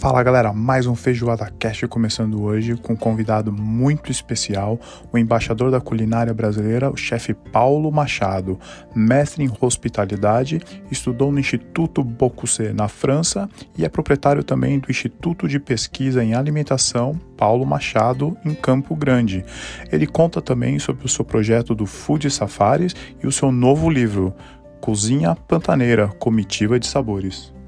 Fala galera, mais um Feijoada Cast começando hoje com um convidado muito especial, o embaixador da culinária brasileira, o chefe Paulo Machado, mestre em hospitalidade, estudou no Instituto Bocuse na França e é proprietário também do Instituto de Pesquisa em Alimentação Paulo Machado em Campo Grande. Ele conta também sobre o seu projeto do Food Safaris e o seu novo livro, Cozinha Pantaneira, Comitiva de Sabores.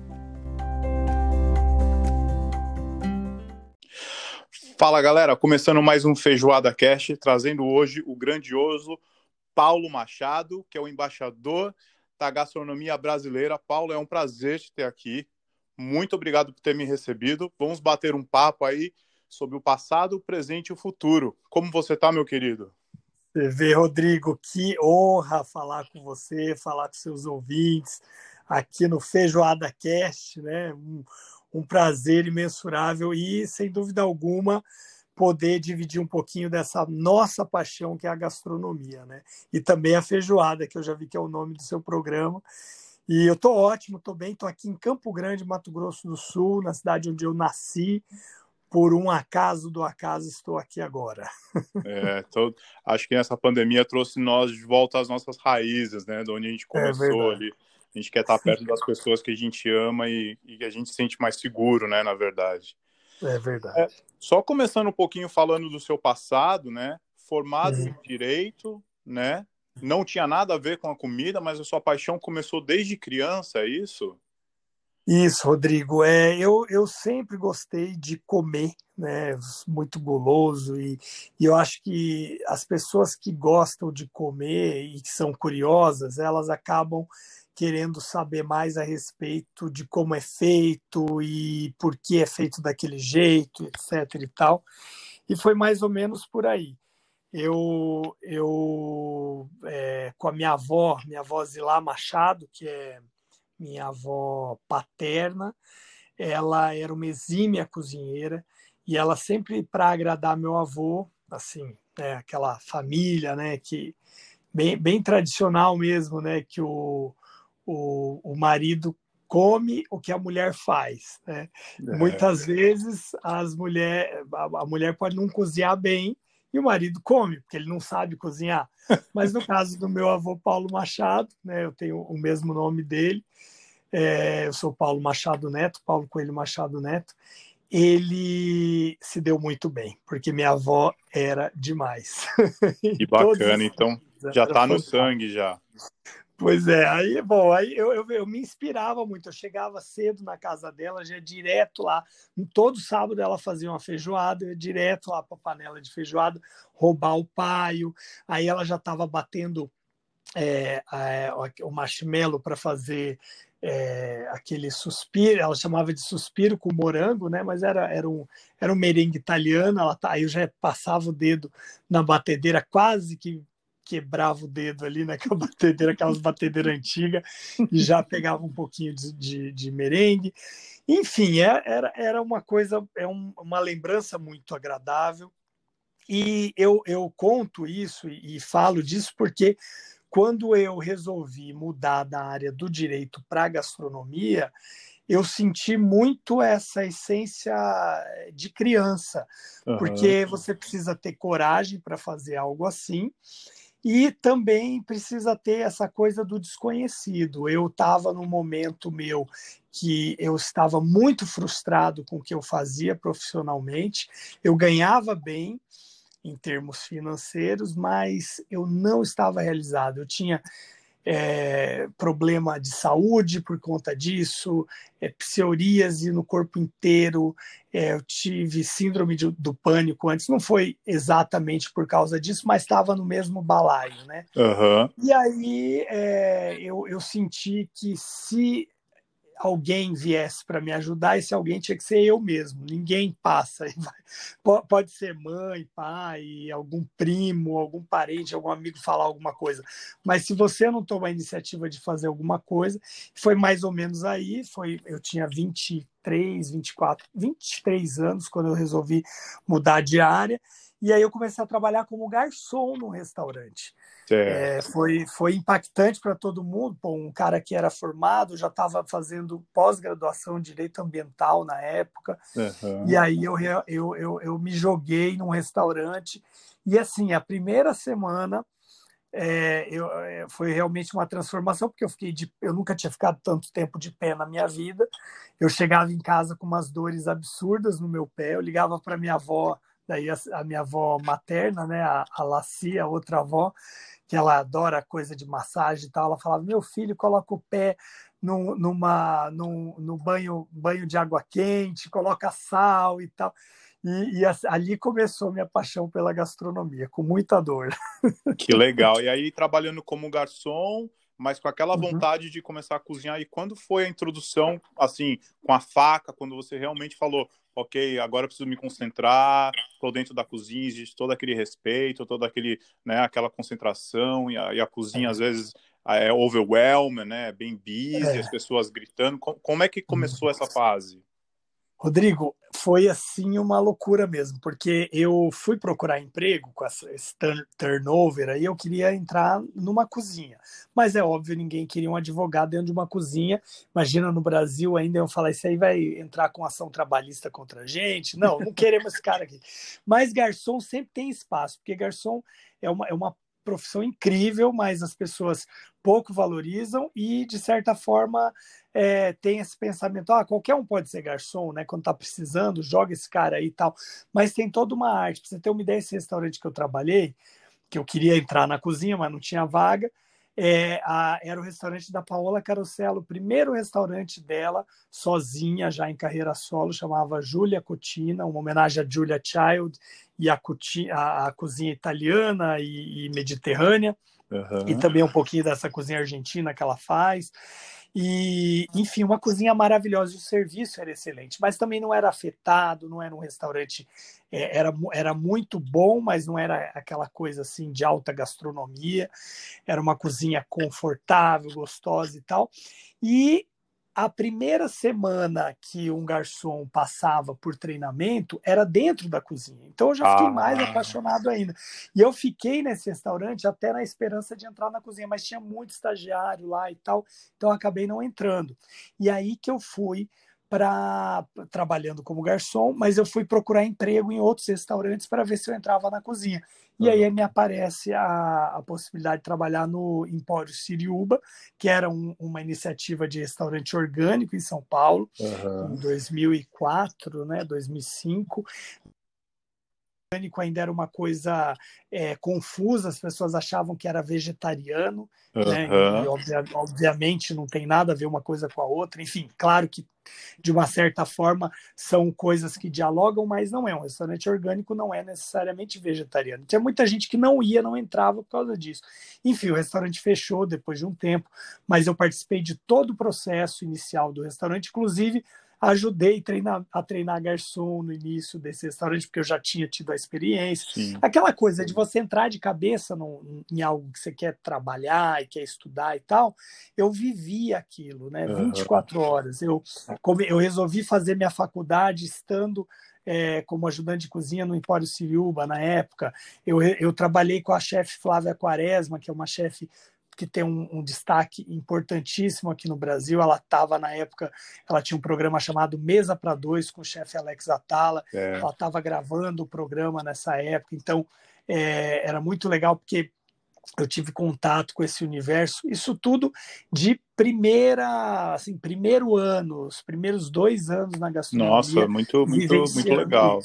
Fala galera, começando mais um Feijoada Cast, trazendo hoje o grandioso Paulo Machado, que é o embaixador da gastronomia brasileira. Paulo, é um prazer te ter aqui. Muito obrigado por ter me recebido. Vamos bater um papo aí sobre o passado, o presente e o futuro. Como você tá, meu querido? Vê, Rodrigo, que honra falar com você, falar com seus ouvintes aqui no Feijoada Cast, né? Um, um prazer imensurável e, sem dúvida alguma, poder dividir um pouquinho dessa nossa paixão que é a gastronomia, né? E também a feijoada, que eu já vi que é o nome do seu programa. E eu tô ótimo, tô bem, tô aqui em Campo Grande, Mato Grosso do Sul, na cidade onde eu nasci. Por um acaso do acaso estou aqui agora. É, tô, acho que essa pandemia trouxe nós de volta às nossas raízes, né? De onde a gente é começou é ali a gente quer estar perto das pessoas que a gente ama e, e que a gente se sente mais seguro, né, na verdade. É verdade. É, só começando um pouquinho falando do seu passado, né? Formado uhum. em direito, né? Não tinha nada a ver com a comida, mas a sua paixão começou desde criança, é isso? Isso, Rodrigo. É, eu, eu sempre gostei de comer, né? Muito guloso e, e eu acho que as pessoas que gostam de comer e que são curiosas, elas acabam querendo saber mais a respeito de como é feito e por que é feito daquele jeito, etc. e tal. E foi mais ou menos por aí. Eu, eu é, com a minha avó, minha avó Zilá Machado, que é minha avó paterna, ela era uma exímia cozinheira e ela sempre para agradar meu avô, assim, é, aquela família, né, que bem, bem tradicional mesmo, né, que o o, o marido come o que a mulher faz. Né? É. Muitas vezes as mulher, a, mulher pode não cozinhar bem e o marido come, porque ele não sabe cozinhar. Mas no caso do meu avô Paulo Machado, né, eu tenho o mesmo nome dele, é, eu sou Paulo Machado Neto, Paulo Coelho Machado Neto, ele se deu muito bem, porque minha avó era demais. Que bacana, então já está no sangue já. Pois é, aí, bom, aí eu, eu, eu, me inspirava muito. Eu chegava cedo na casa dela, já direto lá. Todo sábado ela fazia uma feijoada, eu ia direto lá para a panela de feijoada, roubar o paio. Aí ela já estava batendo é, é, o marshmallow para fazer é, aquele suspiro, ela chamava de suspiro com morango, né? Mas era, era, um, era um merengue italiano, ela tá, aí eu já passava o dedo na batedeira, quase que quebrava o dedo ali naquela batedeira, aquelas batedeiras antigas, e já pegava um pouquinho de, de, de merengue. Enfim, é, era, era uma coisa, é um, uma lembrança muito agradável. E eu, eu conto isso e, e falo disso porque quando eu resolvi mudar da área do direito para a gastronomia, eu senti muito essa essência de criança, uhum. porque você precisa ter coragem para fazer algo assim e também precisa ter essa coisa do desconhecido. Eu estava num momento meu que eu estava muito frustrado com o que eu fazia profissionalmente, eu ganhava bem em termos financeiros, mas eu não estava realizado. Eu tinha é, problema de saúde por conta disso, é, psoríase no corpo inteiro, é, eu tive síndrome de, do pânico antes, não foi exatamente por causa disso, mas estava no mesmo balaio, né? Uhum. E aí é, eu, eu senti que se alguém viesse para me ajudar, esse alguém tinha que ser eu mesmo. Ninguém passa. Pode ser mãe, pai, algum primo, algum parente, algum amigo falar alguma coisa. Mas se você não tomar a iniciativa de fazer alguma coisa, foi mais ou menos aí. Foi, eu tinha 23, 24, 23 anos quando eu resolvi mudar de área. E aí eu comecei a trabalhar como garçom no restaurante. É, foi, foi impactante para todo mundo. Pô, um cara que era formado, já estava fazendo pós-graduação em Direito Ambiental na época. Uhum. E aí eu, eu, eu, eu me joguei num restaurante. E assim, a primeira semana é, eu, é, foi realmente uma transformação, porque eu fiquei de, eu nunca tinha ficado tanto tempo de pé na minha vida. Eu chegava em casa com umas dores absurdas no meu pé, eu ligava para minha avó, daí a, a, minha avó materna, né, a, a Lacia, a outra avó, que ela adora coisa de massagem e tal, ela falava: meu filho, coloca o pé no, numa, no, banho, banho de água quente, coloca sal e tal. E, e, ali começou minha paixão pela gastronomia, com muita dor. Que legal. E aí, trabalhando como garçom, mas com aquela uhum. vontade de começar a cozinhar. E quando foi a introdução, assim, com a faca, quando você realmente falou, ok, agora eu preciso me concentrar, estou dentro da cozinha, existe todo aquele respeito, toda aquele, né, aquela concentração, e a, e a cozinha, é. às vezes, é overwhelming, né, bem busy, é. as pessoas gritando. Como, como é que começou essa fase? Rodrigo, foi assim uma loucura mesmo, porque eu fui procurar emprego com esse turnover aí, eu queria entrar numa cozinha. Mas é óbvio, ninguém queria um advogado dentro de uma cozinha. Imagina no Brasil ainda eu falar, isso aí vai entrar com ação trabalhista contra a gente. Não, não queremos esse cara aqui. Mas garçom sempre tem espaço, porque garçom é uma, é uma profissão incrível, mas as pessoas pouco valorizam e, de certa forma, é, tem esse pensamento, ah, qualquer um pode ser garçom, né? Quando tá precisando, joga esse cara aí e tal. Mas tem toda uma arte. Pra você ter uma ideia, esse restaurante que eu trabalhei, que eu queria entrar na cozinha, mas não tinha vaga, é, a, era o restaurante da Paola Carosello, o primeiro restaurante dela, sozinha, já em carreira solo, chamava Julia Cotina, uma homenagem a Julia Child e a, a, a cozinha italiana e, e mediterrânea, uhum. e também um pouquinho dessa cozinha argentina que ela faz. E, enfim, uma cozinha maravilhosa e o serviço era excelente, mas também não era afetado, não era um restaurante, é, era, era muito bom, mas não era aquela coisa assim de alta gastronomia, era uma cozinha confortável, gostosa e tal. E a primeira semana que um garçom passava por treinamento era dentro da cozinha. Então eu já fiquei ah. mais apaixonado ainda. E eu fiquei nesse restaurante até na esperança de entrar na cozinha, mas tinha muito estagiário lá e tal, então eu acabei não entrando. E aí que eu fui para trabalhando como garçom, mas eu fui procurar emprego em outros restaurantes para ver se eu entrava na cozinha. E aí me aparece a, a possibilidade de trabalhar no Empório Siriuba, que era um, uma iniciativa de restaurante orgânico em São Paulo, uhum. em 2004, né, 2005 orgânico ainda era uma coisa é, confusa, as pessoas achavam que era vegetariano, uhum. né? e, obvia, obviamente não tem nada a ver uma coisa com a outra. Enfim, claro que de uma certa forma são coisas que dialogam, mas não é. Um restaurante orgânico não é necessariamente vegetariano. Tinha muita gente que não ia, não entrava por causa disso. Enfim, o restaurante fechou depois de um tempo, mas eu participei de todo o processo inicial do restaurante, inclusive ajudei treinar, a treinar garçom no início desse restaurante, porque eu já tinha tido a experiência. Sim. Aquela coisa de você entrar de cabeça no, em algo que você quer trabalhar e quer estudar e tal, eu vivi aquilo, né? Uhum. 24 horas. Eu, eu resolvi fazer minha faculdade estando é, como ajudante de cozinha no Empório Siriuba na época. Eu, eu trabalhei com a chefe Flávia Quaresma, que é uma chefe que tem um, um, destaque importantíssimo aqui no Brasil. Ela estava na época, ela tinha um programa chamado Mesa para Dois com o chefe Alex Atala. É. Ela estava gravando o programa nessa época, então é, era muito legal porque eu tive contato com esse universo. Isso tudo de primeira, assim, primeiro ano, os primeiros dois anos na gastronomia. Nossa, muito, muito, muito legal.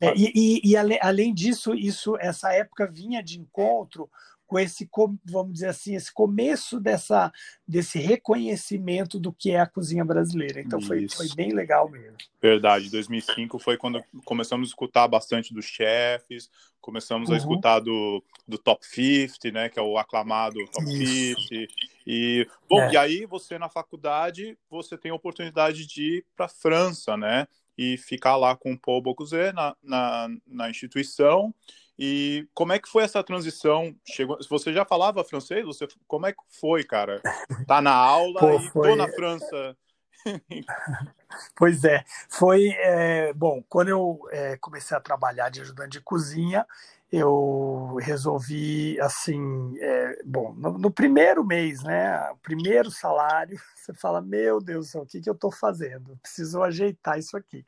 É, e, e, e além disso, isso, essa época vinha de encontro com esse, vamos dizer assim, esse começo dessa, desse reconhecimento do que é a cozinha brasileira. Então foi, foi bem legal mesmo. Verdade, 2005 foi quando começamos a escutar bastante dos chefes, começamos uhum. a escutar do, do Top 50, né, que é o aclamado Top Isso. 50. E, bom, é. e aí você na faculdade, você tem a oportunidade de ir para a França, né, e ficar lá com o Paul Bocuse na, na, na instituição e como é que foi essa transição? Chegou, você já falava francês? Você, como é que foi, cara? Tá na aula Pô, e foi... tô na França. Pois é, foi é, bom. Quando eu é, comecei a trabalhar de ajudante de cozinha, eu resolvi assim, é, bom, no, no, primeiro mês, né, o primeiro salário, você fala, meu Deus o que, que eu estou fazendo? Preciso ajeitar isso aqui.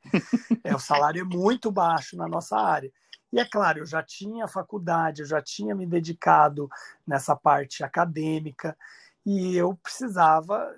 é, o salário é muito baixo na nossa área. E é claro, eu já tinha faculdade, eu já tinha me dedicado nessa parte acadêmica, e eu precisava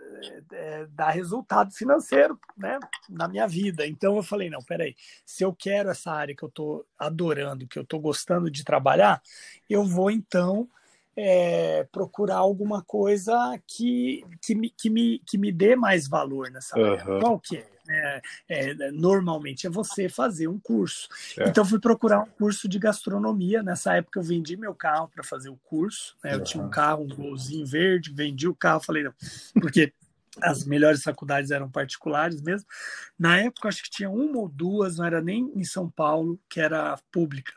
é, dar resultado financeiro né, na minha vida. Então eu falei, não, peraí, se eu quero essa área que eu estou adorando, que eu estou gostando de trabalhar, eu vou então é, procurar alguma coisa que, que, me, que, me, que me dê mais valor nessa área. Qual que é? É, é, normalmente é você fazer um curso. É. Então fui procurar um curso de gastronomia. Nessa época eu vendi meu carro para fazer o curso. Né? Eu uhum. tinha um carro, um golzinho verde, vendi o carro, falei não, porque as melhores faculdades eram particulares mesmo. Na época acho que tinha uma ou duas, não era nem em São Paulo, que era pública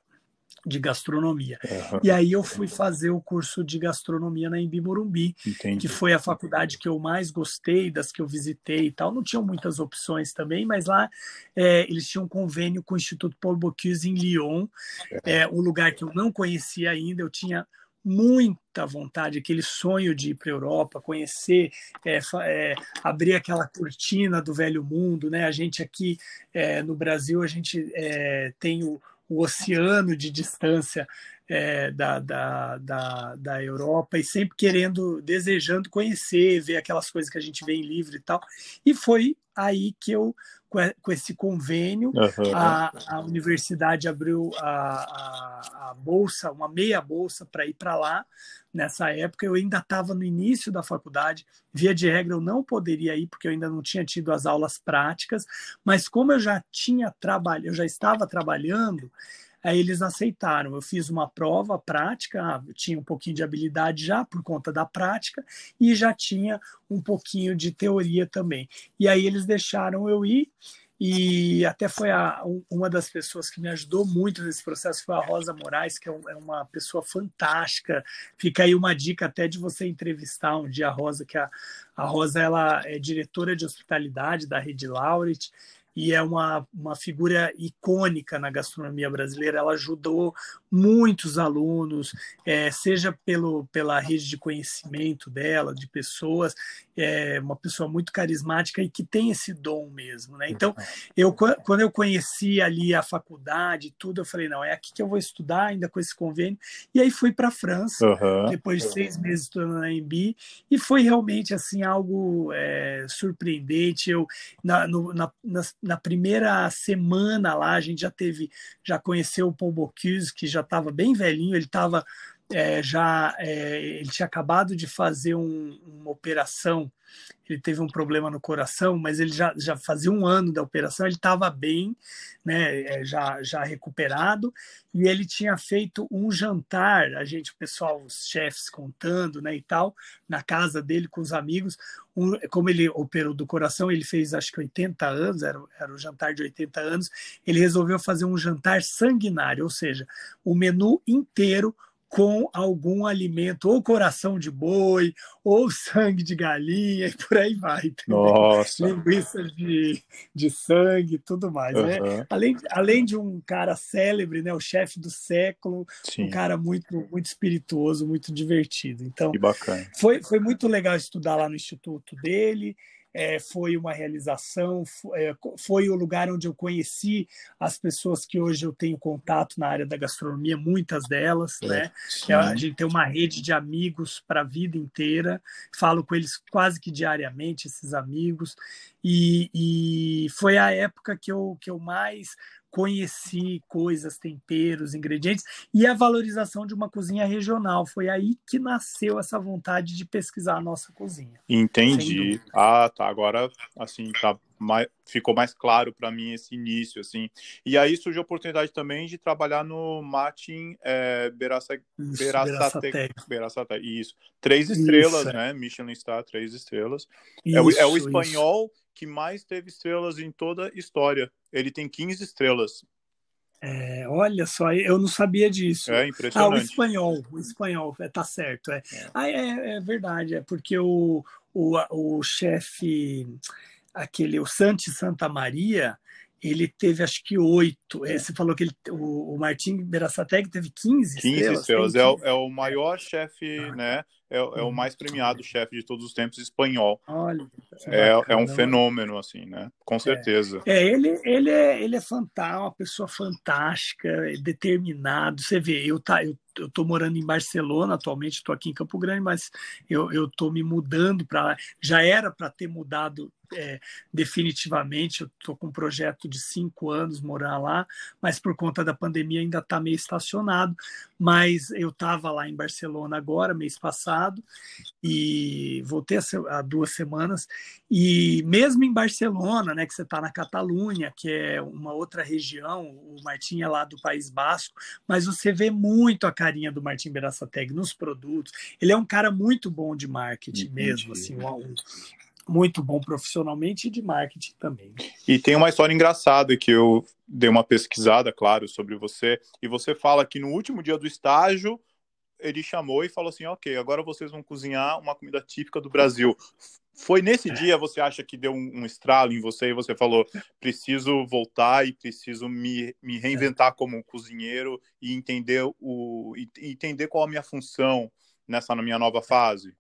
de gastronomia. Uhum. E aí eu fui fazer o curso de gastronomia na Embi Morumbi, Entendi. que foi a faculdade que eu mais gostei, das que eu visitei e tal. Não tinham muitas opções também, mas lá é, eles tinham um convênio com o Instituto Paul Bocuse em Lyon, é. um lugar que eu não conhecia ainda. Eu tinha muita vontade, aquele sonho de ir para a Europa, conhecer, é, é, abrir aquela cortina do velho mundo, né? A gente aqui é, no Brasil, a gente é, tem o, o oceano de distância é, da, da, da, da, Europa e sempre querendo, desejando conhecer, ver aquelas coisas que a gente vê em livro e tal. E foi aí que eu, com esse convênio, uhum. a, a universidade abriu a, a, a bolsa, uma meia bolsa para ir para lá. Nessa época, eu ainda estava no início da faculdade, via de regra, eu não poderia ir, porque eu ainda não tinha tido as aulas práticas, mas como eu já tinha trabalho, eu já estava trabalhando, Aí eles aceitaram. Eu fiz uma prova prática, ah, tinha um pouquinho de habilidade já por conta da prática e já tinha um pouquinho de teoria também. E aí eles deixaram eu ir e até foi a, uma das pessoas que me ajudou muito nesse processo foi a Rosa Moraes, que é, é, uma pessoa fantástica. Fica aí uma dica até de você entrevistar um dia a Rosa, que a, a Rosa ela é diretora de hospitalidade da Rede Lauret e é uma, uma figura icônica na gastronomia brasileira. Ela ajudou muitos alunos, é, seja pelo, pela rede de conhecimento dela, de pessoas, é uma pessoa muito carismática e que tem esse dom mesmo. Né? Então, eu, quando eu conheci ali a faculdade tudo, eu falei, não, é aqui que eu vou estudar, ainda com esse convênio. E aí fui para a França, uhum. depois de seis meses estudando na EMB, e foi realmente assim algo é, surpreendente. Eu, na, no, na, na na primeira semana lá, a gente já teve, já conheceu o Paul Bocuse, que já estava bem velhinho, ele estava é, já é, ele tinha acabado de fazer um, uma operação, ele teve um problema no coração, mas ele já, já fazia um ano da operação, ele estava bem, né, é, já, já recuperado, e ele tinha feito um jantar, a gente, o pessoal, os chefes contando, né, e tal, na casa dele com os amigos, um, como ele operou do coração, ele fez acho que 80 anos, era, era o jantar de 80 anos, ele resolveu fazer um jantar sanguinário, ou seja, o menu inteiro com algum alimento, ou coração de boi, ou sangue de galinha, e por aí vai. Nossa! Linguiça de, de sangue, tudo mais. Uhum. Né? Além, além de um cara célebre, né? o chefe do século, Sim. um cara muito, muito espirituoso, muito divertido. Então, que bacana. Foi, foi muito legal estudar lá no instituto dele é, foi uma realização, é, foi o lugar onde eu conheci as pessoas que hoje eu tenho contato na área da gastronomia, muitas delas, é, né? Sim. A gente tem uma rede de amigos para a vida inteira, falo com eles quase que diariamente, esses amigos, e, e foi a época que eu, que eu mais conheci coisas, temperos, ingredientes e a valorização de uma cozinha regional. Foi aí que nasceu essa vontade de pesquisar a nossa cozinha. Entendi. Ah, tá. Agora, assim, tá mais, ficou mais claro para mim esse início, assim. E aí surgiu a oportunidade também de trabalhar no Martin é, Beraça, Isso. Três estrelas, isso, é. né? Michelin Star, três estrelas. Isso, é, o, é o espanhol isso. que mais teve estrelas em toda a história ele tem 15 estrelas. É, olha só, eu não sabia disso. É impressionante. Ah, o espanhol, o espanhol, é, tá certo. É. é. Ah, é, é verdade, é porque o, o, o chefe aquele o Santi Santa Maria, ele teve acho que oito. É, você falou que ele, o, o Martim Berassateg teve 15 15 estrelas. estrelas. É, o, é o maior chefe, ah. né? É, é, o mais premiado chefe de todos os tempos espanhol. Olha, é, é um fenômeno, assim, né? Com certeza. É, é ele, ele, é, ele é fantástico, uma pessoa fantástica, determinado. Você vê, eu, tá, eu eu estou morando em Barcelona atualmente, estou aqui em Campo Grande, mas eu estou me mudando para lá. Já era para ter mudado é, definitivamente. Eu estou com um projeto de cinco anos morar lá, mas por conta da pandemia ainda está meio estacionado. Mas eu estava lá em Barcelona agora, mês passado, e voltei há duas semanas. E mesmo em Barcelona, né, que você está na Catalunha, que é uma outra região, o Martim é lá do País Basco, mas você vê muito a carinha do Martim Berassateg nos produtos. Ele é um cara muito bom de marketing Entendi. mesmo, assim, um, muito bom profissionalmente e de marketing também. E tem uma história engraçada que eu dei uma pesquisada, claro, sobre você, e você fala que no último dia do estágio ele chamou e falou assim: ok, agora vocês vão cozinhar uma comida típica do Brasil. Foi nesse é. dia você acha que deu um, um, estralo em você e você falou: preciso voltar e preciso me, me reinventar como cozinheiro e entender o entender qual a minha função nessa na minha nova fase?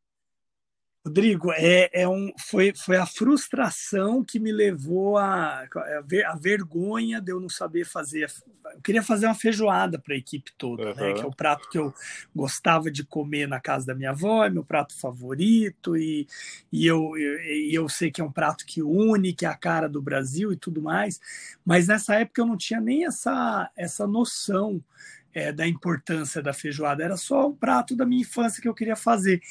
Rodrigo, é, é um, foi, foi a frustração que me levou a, a, ver, a vergonha de eu não saber fazer. Eu queria fazer uma feijoada para a equipe toda, uhum. né? Que é o prato que eu gostava de comer na casa da minha avó, é meu prato favorito, e, e eu, eu, eu sei que é um prato que une, que é a cara do Brasil e tudo mais. Mas nessa época eu não tinha nem essa, essa noção é, da importância da feijoada, era só o prato da minha infância que eu queria fazer.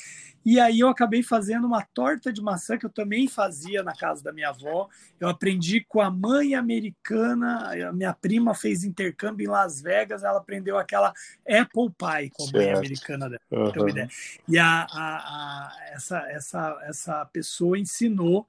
E aí eu acabei fazendo uma torta de maçã que eu também fazia na casa da minha avó. Eu aprendi com a mãe americana, a minha prima fez intercâmbio em Las Vegas, ela aprendeu aquela apple pie com a mãe americana dela. Uhum. E a, a, a, essa, essa, essa pessoa ensinou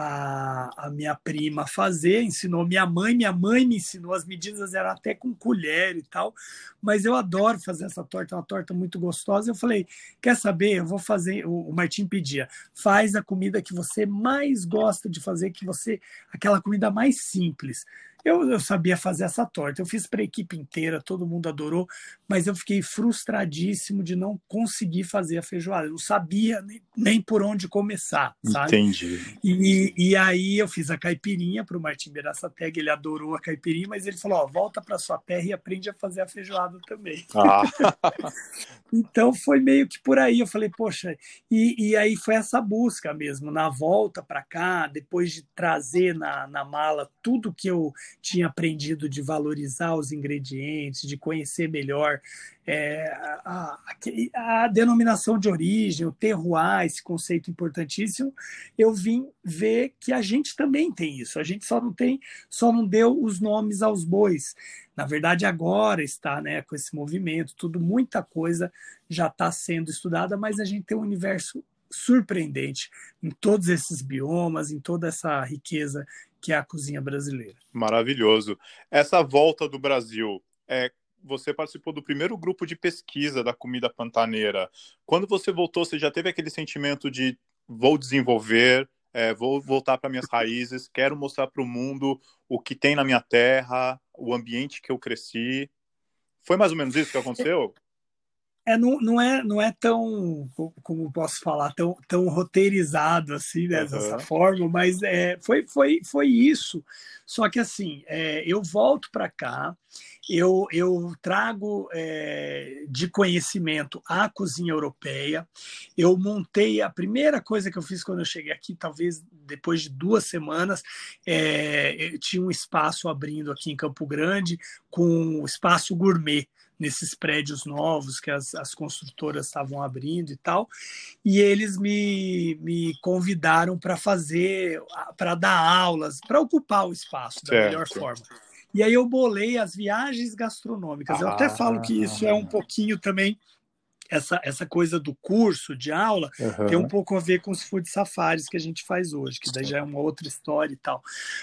a, a minha prima fazer, ensinou minha mãe, minha mãe me ensinou, as medidas eram até com colher e tal, mas eu adoro fazer essa torta, é uma torta muito gostosa. Eu falei, quer saber? Eu vou fazer. O, o Martim pedia, faz a comida que você mais gosta de fazer, que você, aquela comida mais simples. Eu, eu sabia fazer essa torta, eu fiz para a equipe inteira, todo mundo adorou, mas eu fiquei frustradíssimo de não conseguir fazer a feijoada. Eu não sabia nem, nem por onde começar, sabe? Entendi. E, e aí eu fiz a caipirinha para o Martim Beraçateg, ele adorou a caipirinha, mas ele falou: ó, volta para sua terra e aprende a fazer a feijoada também. Ah. então foi meio que por aí. Eu falei, poxa, e, e aí foi essa busca mesmo, na volta para cá, depois de trazer na, na mala tudo que eu tinha aprendido de valorizar os ingredientes, de conhecer melhor é, a, a, a, denominação de origem, o terroir, esse conceito importantíssimo, eu vim ver que a gente também tem isso. A gente só não tem, só não deu os nomes aos bois. Na verdade, agora está, né, com esse movimento, tudo, muita coisa já está sendo estudada, mas a gente tem um universo surpreendente em todos esses biomas, em toda essa riqueza que é a cozinha brasileira. Maravilhoso. Essa volta do Brasil, é, você participou do primeiro grupo de pesquisa da comida pantaneira. Quando você voltou, você já teve aquele sentimento de vou desenvolver, é, vou voltar para minhas raízes, quero mostrar para o mundo o que tem na minha terra, o ambiente que eu cresci. Foi mais ou menos isso que aconteceu? é, não, não, é, não é tão, como posso falar, tão, tão roteirizado assim, né, uhum. dessa forma, mas é, foi, foi, foi isso. Só que assim, é, eu volto para cá, eu, eu trago é, de conhecimento a cozinha europeia. Eu montei a primeira coisa que eu fiz quando eu cheguei aqui, talvez depois de duas semanas, é, tinha um espaço abrindo aqui em Campo Grande com espaço gourmet nesses prédios novos que as, as construtoras estavam abrindo e tal. E eles me, me convidaram para fazer, para dar aulas, para ocupar o espaço da certo. melhor forma. E aí eu bolei as viagens gastronômicas. Ah, eu até falo que isso é um pouquinho também essa, essa coisa do curso de aula uhum. tem um pouco a ver com os food safaris que a gente faz hoje, que daí já é uma outra história e tal.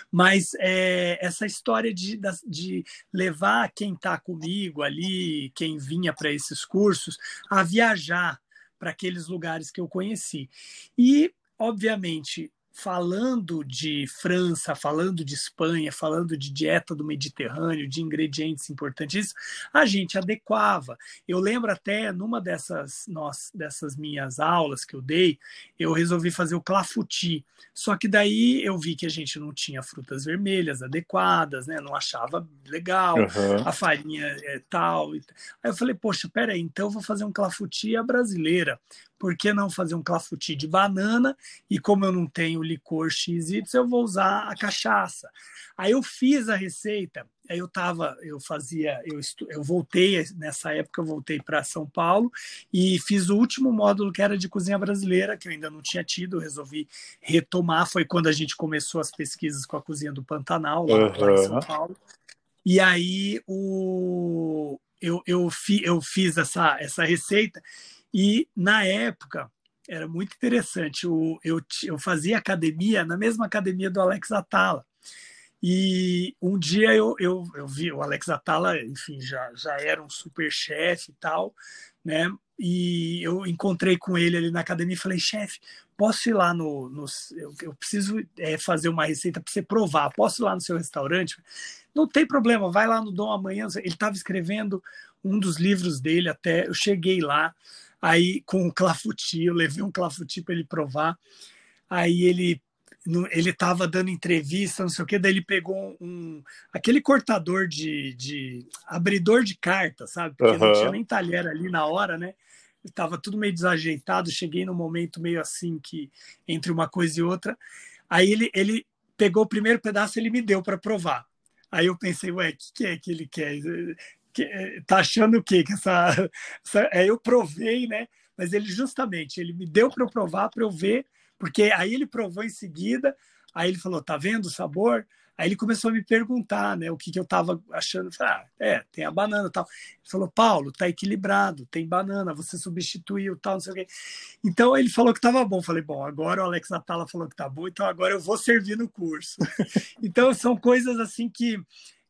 Mas é, essa história de, de levar quem está comigo ali, quem vinha para esses cursos, a viajar para aqueles lugares que eu conheci. E, obviamente, falando de França, falando de Espanha, falando de dieta do Mediterrâneo, de ingredientes importantes, a gente adequava. Eu lembro até numa dessas, nós, dessas minhas aulas que eu dei, eu resolvi fazer o clafouti. Só que daí eu vi que a gente não tinha frutas vermelhas adequadas, né? Não achava legal, uhum. a farinha é tal. Aí eu falei, poxa, peraí, então eu vou fazer um clafouti à brasileira por que não fazer um clafouti de banana? E como eu não tenho licor X, eu vou usar a cachaça. Aí eu fiz a receita, aí eu tava, eu fazia, eu, estu, eu voltei, nessa época eu voltei para São Paulo e fiz o último módulo que era de cozinha brasileira, que eu ainda não tinha tido, resolvi retomar, foi quando a gente começou as pesquisas com a cozinha do Pantanal, lá, uhum. lá em São Paulo. E aí o, eu, eu, fi, eu fiz essa, essa receita e, na época, era muito interessante. Eu, eu, eu fazia academia na mesma academia do Alex Atala. E um dia eu, eu, eu vi o Alex Atala, enfim, já, já era um super chefe e tal, né? E eu encontrei com ele ali na academia e falei, chefe, posso ir lá no. no eu, eu preciso é, fazer uma receita para você provar, posso ir lá no seu restaurante? Não tem problema, vai lá no Dom amanhã. Ele estava escrevendo um dos livros dele até, eu cheguei lá. Aí, com o clafuti, eu levei um clafuti para ele provar. Aí ele ele estava dando entrevista, não sei o que, daí ele pegou um aquele cortador de, de abridor de carta, sabe? Porque uhum. não tinha nem talher ali na hora, né? Estava tudo meio desajeitado. Cheguei num momento meio assim que entre uma coisa e outra. Aí ele, ele pegou o primeiro pedaço, e ele me deu para provar. Aí eu pensei, ué, o que, que é que ele quer? Que, eh, tá achando o quê? Que essa, essa, é, eu provei, né? Mas ele justamente ele me deu para eu provar, para eu ver, porque aí ele provou em seguida, aí ele falou, tá vendo o sabor? Aí ele começou a me perguntar, né, o que, que eu estava achando. ah, é, tem a banana, tal. Ele falou, Paulo, tá equilibrado, tem banana, você substituiu, tal, não sei o quê. Então ele falou que estava bom. Falei, bom, agora o Alex Atala falou que tá bom, então agora eu vou servir no curso. então são coisas assim que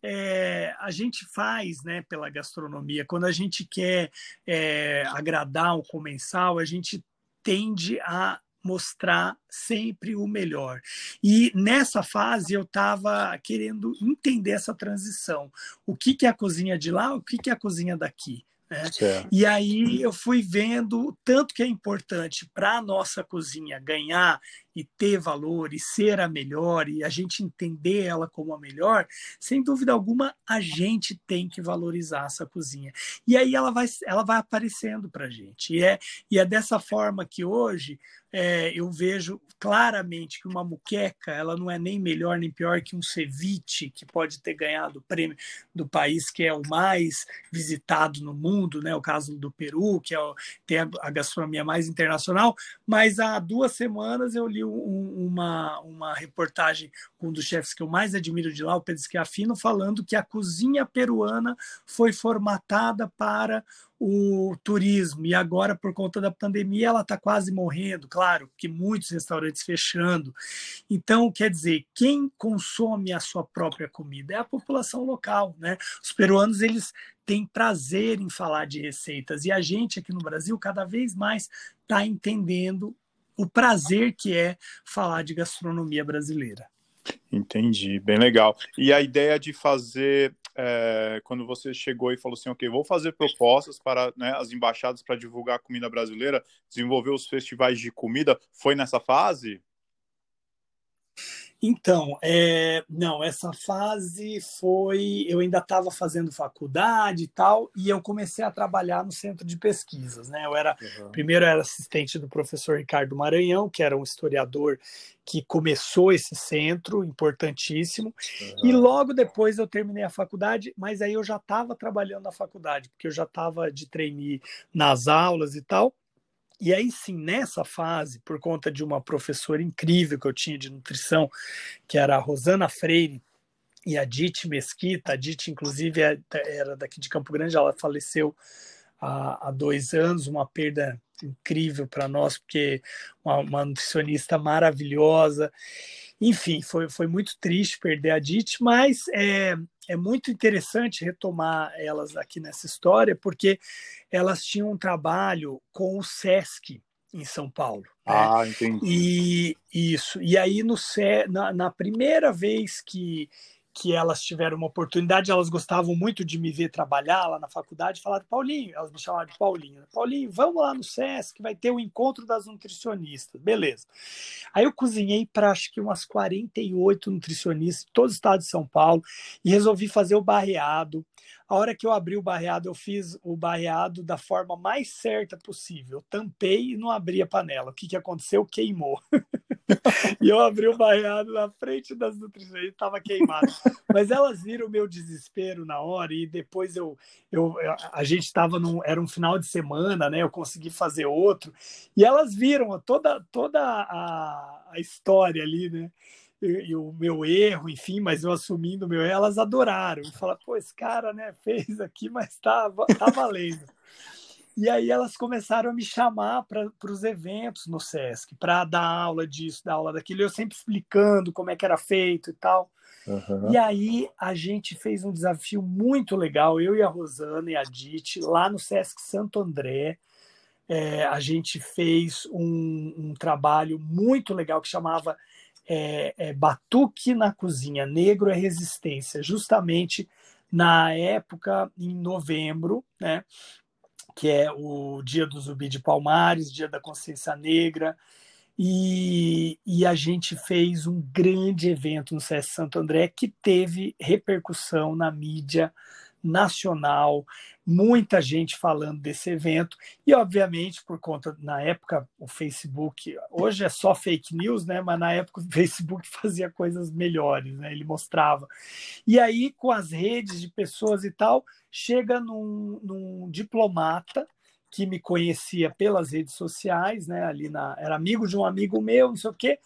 é, a gente faz né, pela gastronomia. Quando a gente quer é, agradar o comensal, a gente tende a mostrar sempre o melhor. E nessa fase eu estava querendo entender essa transição. O que, que é a cozinha de lá, o que, que é a cozinha daqui. Né? E aí eu fui vendo tanto que é importante para a nossa cozinha ganhar e ter valor e ser a melhor e a gente entender ela como a melhor, sem dúvida alguma a gente tem que valorizar essa cozinha. E aí ela vai, ela vai aparecendo para a gente. E é, e é dessa forma que hoje é, eu vejo claramente que uma muqueca ela não é nem melhor nem pior que um ceviche que pode ter ganhado o prêmio do país que é o mais visitado no mundo, né? O caso do Peru, que é o, tem a, a gastronomia mais internacional. Mas há duas semanas eu li um, uma, uma reportagem com um dos chefes que eu mais admiro de lá, o Pedro Schiaffino, falando que a cozinha peruana foi formatada para o turismo e agora por conta da pandemia ela está quase morrendo, claro, que muitos restaurantes fechando. Então, quer dizer, quem consome a sua própria comida é a população local, né? Os peruanos eles têm prazer em falar de receitas e a gente aqui no Brasil cada vez mais está entendendo o prazer que é falar de gastronomia brasileira. Entendi, bem legal. E a ideia de fazer, é, quando você chegou e falou assim, ok, vou fazer propostas para né, as embaixadas para divulgar a comida brasileira, desenvolver os festivais de comida, foi nessa fase? Então, é, não, essa fase foi. Eu ainda estava fazendo faculdade e tal, e eu comecei a trabalhar no centro de pesquisas. Né? Eu era, uhum. primeiro, eu era assistente do professor Ricardo Maranhão, que era um historiador que começou esse centro importantíssimo, uhum. e logo depois eu terminei a faculdade, mas aí eu já estava trabalhando na faculdade, porque eu já estava de trainee nas aulas e tal. E aí sim, nessa fase, por conta de uma professora incrível que eu tinha de nutrição, que era a Rosana Freire, e a Dite Mesquita, a Dite inclusive é, era daqui de Campo Grande, ela faleceu há, há dois anos, uma perda incrível para nós, porque uma, uma nutricionista maravilhosa. Enfim, foi, foi muito triste perder a Dite, mas é, é muito interessante retomar elas aqui nessa história, porque elas tinham um trabalho com o SESC, em São Paulo. Né? Ah, entendi. E isso. E aí no na, na primeira vez que que elas tiveram uma oportunidade, elas gostavam muito de me ver trabalhar lá na faculdade, falaram, Paulinho, elas me chamavam de Paulinho, né? Paulinho, vamos lá no SESC, vai ter o encontro das nutricionistas, beleza. Aí eu cozinhei para acho que umas 48 nutricionistas, todo o estado de São Paulo, e resolvi fazer o barreado, a hora que eu abri o barreado, eu fiz o barreado da forma mais certa possível. Eu tampei e não abri a panela. O que, que aconteceu? Queimou. e eu abri o barreado na frente das nutricionistas, estava queimado. Mas elas viram o meu desespero na hora e depois eu, eu a gente estava num era um final de semana, né? Eu consegui fazer outro e elas viram toda toda a, a história ali, né? e, e, o meu erro, enfim, mas eu assumindo o meu erro, elas adoraram. E falaram, pô, esse cara né, fez aqui, mas tá, tá valendo. E aí elas começaram a me chamar para os eventos no SESC, para dar aula disso, dar aula daquilo, eu sempre explicando como é que era feito e tal. Uhum. E aí a gente fez um desafio muito legal, eu e a Rosana e a Dite, lá no SESC Santo André. É, a gente fez um, um trabalho muito legal que chamava é, é, Batuque na Cozinha, Negro é Resistência, justamente na época, em novembro, né, que é o dia do Zumbi de Palmares, dia da consciência negra, e, e, a gente fez um grande evento no CS Santo André que teve repercussão na mídia nacional, muita gente falando desse evento. E obviamente por conta na época o Facebook hoje é só fake news né? Mas na época o Facebook fazia coisas melhores né? Ele mostrava. E aí com as redes de pessoas e tal chega num, num diplomata que me conhecia pelas redes sociais né? Ali na era amigo de um amigo meu não sei o quê.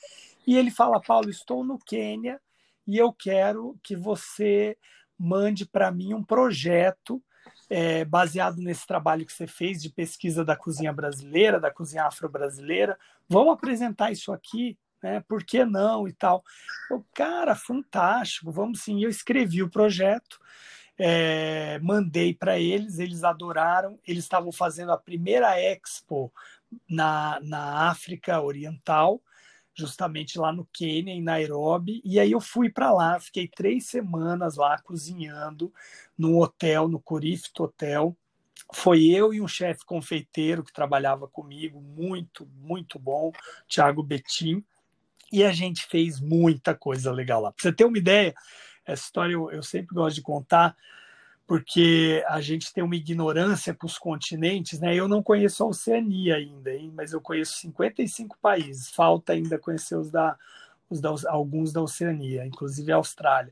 E ele fala Paulo estou no Quênia e eu quero que você mande para mim um projeto é, baseado nesse trabalho que você fez de pesquisa da cozinha brasileira, da cozinha afro-brasileira. Vamos apresentar isso aqui, né? Por que não e tal? Eu, cara, fantástico, vamos sim. Eu escrevi o projeto, é, mandei para eles, eles adoraram. Eles estavam fazendo a primeira expo na, na África Oriental justamente lá no Quênia, em Nairobi. E aí eu fui para lá, fiquei três semanas lá cozinhando num hotel, no Corifto Hotel. Foi eu e um chefe confeiteiro que trabalhava comigo, muito, muito bom, Thiago Betim. E a gente fez muita coisa legal lá. Para você ter uma ideia, essa história eu, eu sempre gosto de contar porque a gente tem uma ignorância com os continentes, né? Eu não conheço a Oceania ainda, hein? mas eu conheço 55 países. Falta ainda conhecer os da, os da, alguns da Oceania, inclusive a Austrália.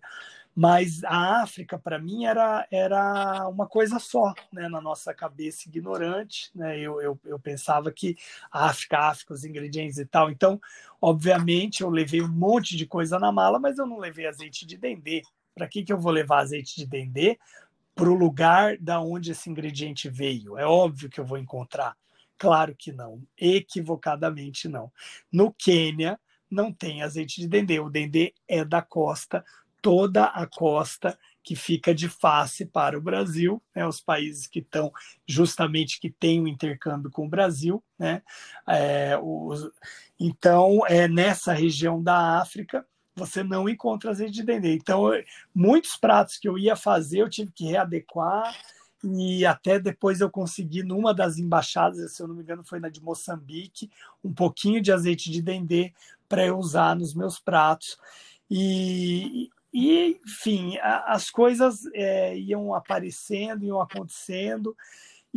Mas a África, para mim, era, era uma coisa só, né? na nossa cabeça ignorante. Né? Eu, eu, eu pensava que a África, a África, os ingredientes e tal. Então, obviamente, eu levei um monte de coisa na mala, mas eu não levei azeite de dendê. Para que, que eu vou levar azeite de dendê? Para o lugar da onde esse ingrediente veio. É óbvio que eu vou encontrar. Claro que não, equivocadamente não. No Quênia não tem azeite de dendê. O dendê é da costa, toda a costa que fica de face para o Brasil, né, os países que estão justamente que têm o um intercâmbio com o Brasil, né, é, os, então é nessa região da África você não encontra azeite de dendê. Então, muitos pratos que eu ia fazer, eu tive que readequar e até depois eu consegui numa das embaixadas, se eu não me engano, foi na de Moçambique, um pouquinho de azeite de dendê para eu usar nos meus pratos. E, e enfim, a, as coisas é, iam aparecendo, iam acontecendo.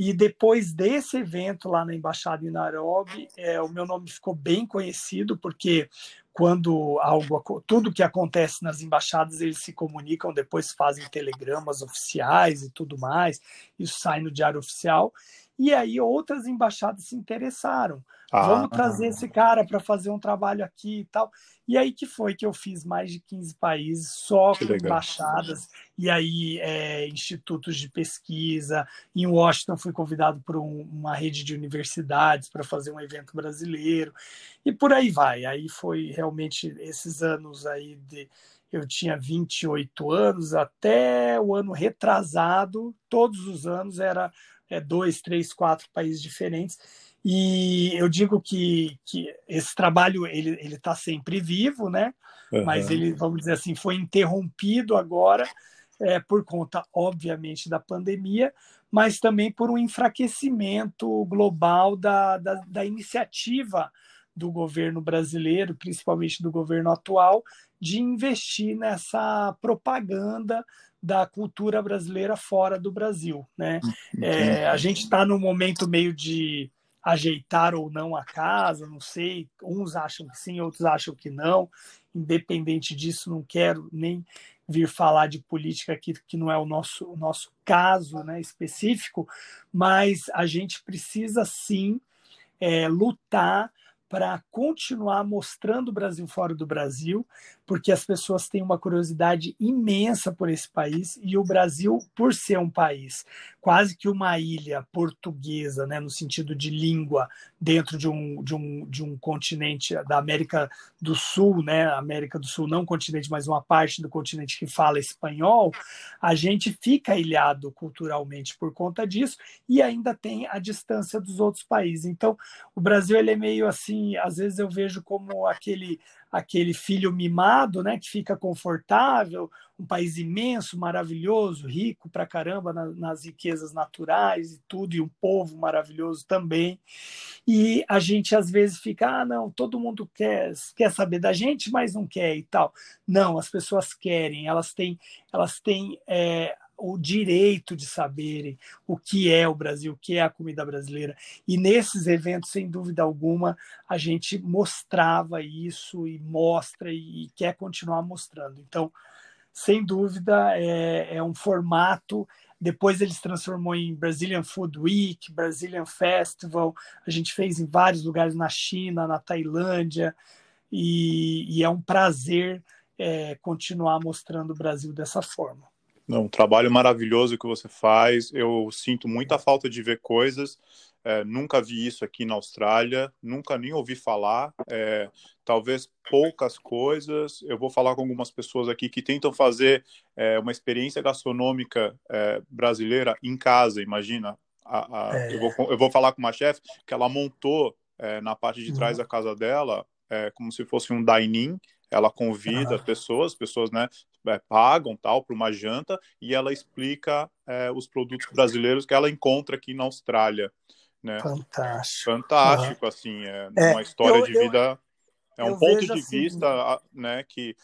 E depois desse evento lá na embaixada em Nairobi, é, o meu nome ficou bem conhecido porque quando algo tudo que acontece nas embaixadas eles se comunicam depois fazem telegramas oficiais e tudo mais isso sai no diário oficial. E aí outras embaixadas se interessaram ah, vamos trazer esse cara para fazer um trabalho aqui e tal. E aí que foi que eu fiz mais de 15 países só com embaixadas. E aí é, institutos de pesquisa. Em Washington fui convidado por um, uma rede de universidades para fazer um evento brasileiro. E por aí vai. Aí foi realmente esses anos aí de eu tinha 28 anos até o ano retrasado, todos os anos era é, dois, três, quatro países diferentes. E eu digo que, que esse trabalho ele está sempre vivo, né? Uhum. Mas ele, vamos dizer assim, foi interrompido agora é, por conta, obviamente, da pandemia, mas também por um enfraquecimento global da, da, da iniciativa do governo brasileiro, principalmente do governo atual, de investir nessa propaganda da cultura brasileira fora do Brasil. Né? É, a gente está num momento meio de ajeitar ou não a casa, não sei. Uns acham que sim, outros acham que não. Independente disso, não quero nem vir falar de política aqui, que não é o nosso, o nosso caso né, específico, mas a gente precisa sim é, lutar para continuar mostrando o Brasil fora do Brasil, porque as pessoas têm uma curiosidade imensa por esse país e o Brasil, por ser um país quase que uma ilha portuguesa, né, no sentido de língua, dentro de um, de um, de um continente da América do Sul, né, América do Sul não um continente, mas uma parte do continente que fala espanhol, a gente fica ilhado culturalmente por conta disso e ainda tem a distância dos outros países. Então, o Brasil ele é meio assim, às vezes eu vejo como aquele aquele filho mimado, né, que fica confortável, um país imenso, maravilhoso, rico pra caramba na, nas riquezas naturais e tudo, e um povo maravilhoso também. E a gente às vezes fica, ah, não, todo mundo quer, quer saber da gente, mas não quer e tal. Não, as pessoas querem, elas têm, elas têm é, o direito de saberem o que é o Brasil, o que é a comida brasileira. E nesses eventos, sem dúvida alguma, a gente mostrava isso e mostra e quer continuar mostrando. Então, sem dúvida, é, é um formato. Depois ele se transformou em Brazilian Food Week, Brazilian Festival. A gente fez em vários lugares na China, na Tailândia, e, e é um prazer é, continuar mostrando o Brasil dessa forma. Não, um trabalho maravilhoso que você faz. Eu sinto muita falta de ver coisas. É, nunca vi isso aqui na Austrália, nunca nem ouvi falar. É, talvez poucas coisas. Eu vou falar com algumas pessoas aqui que tentam fazer é, uma experiência gastronômica é, brasileira em casa. Imagina, a, a, eu, vou, eu, vou, falar com uma chefe que ela montou é, na parte de trás uhum. da casa dela é, como se fosse um dining ela convida ah. pessoas, pessoas né, é, pagam tal para uma janta e ela explica é, os produtos brasileiros que ela encontra aqui na Austrália. Né? Fantástico. Fantástico, assim, é, é, uma história eu, de vida. Eu, é um ponto de assim, vista né, que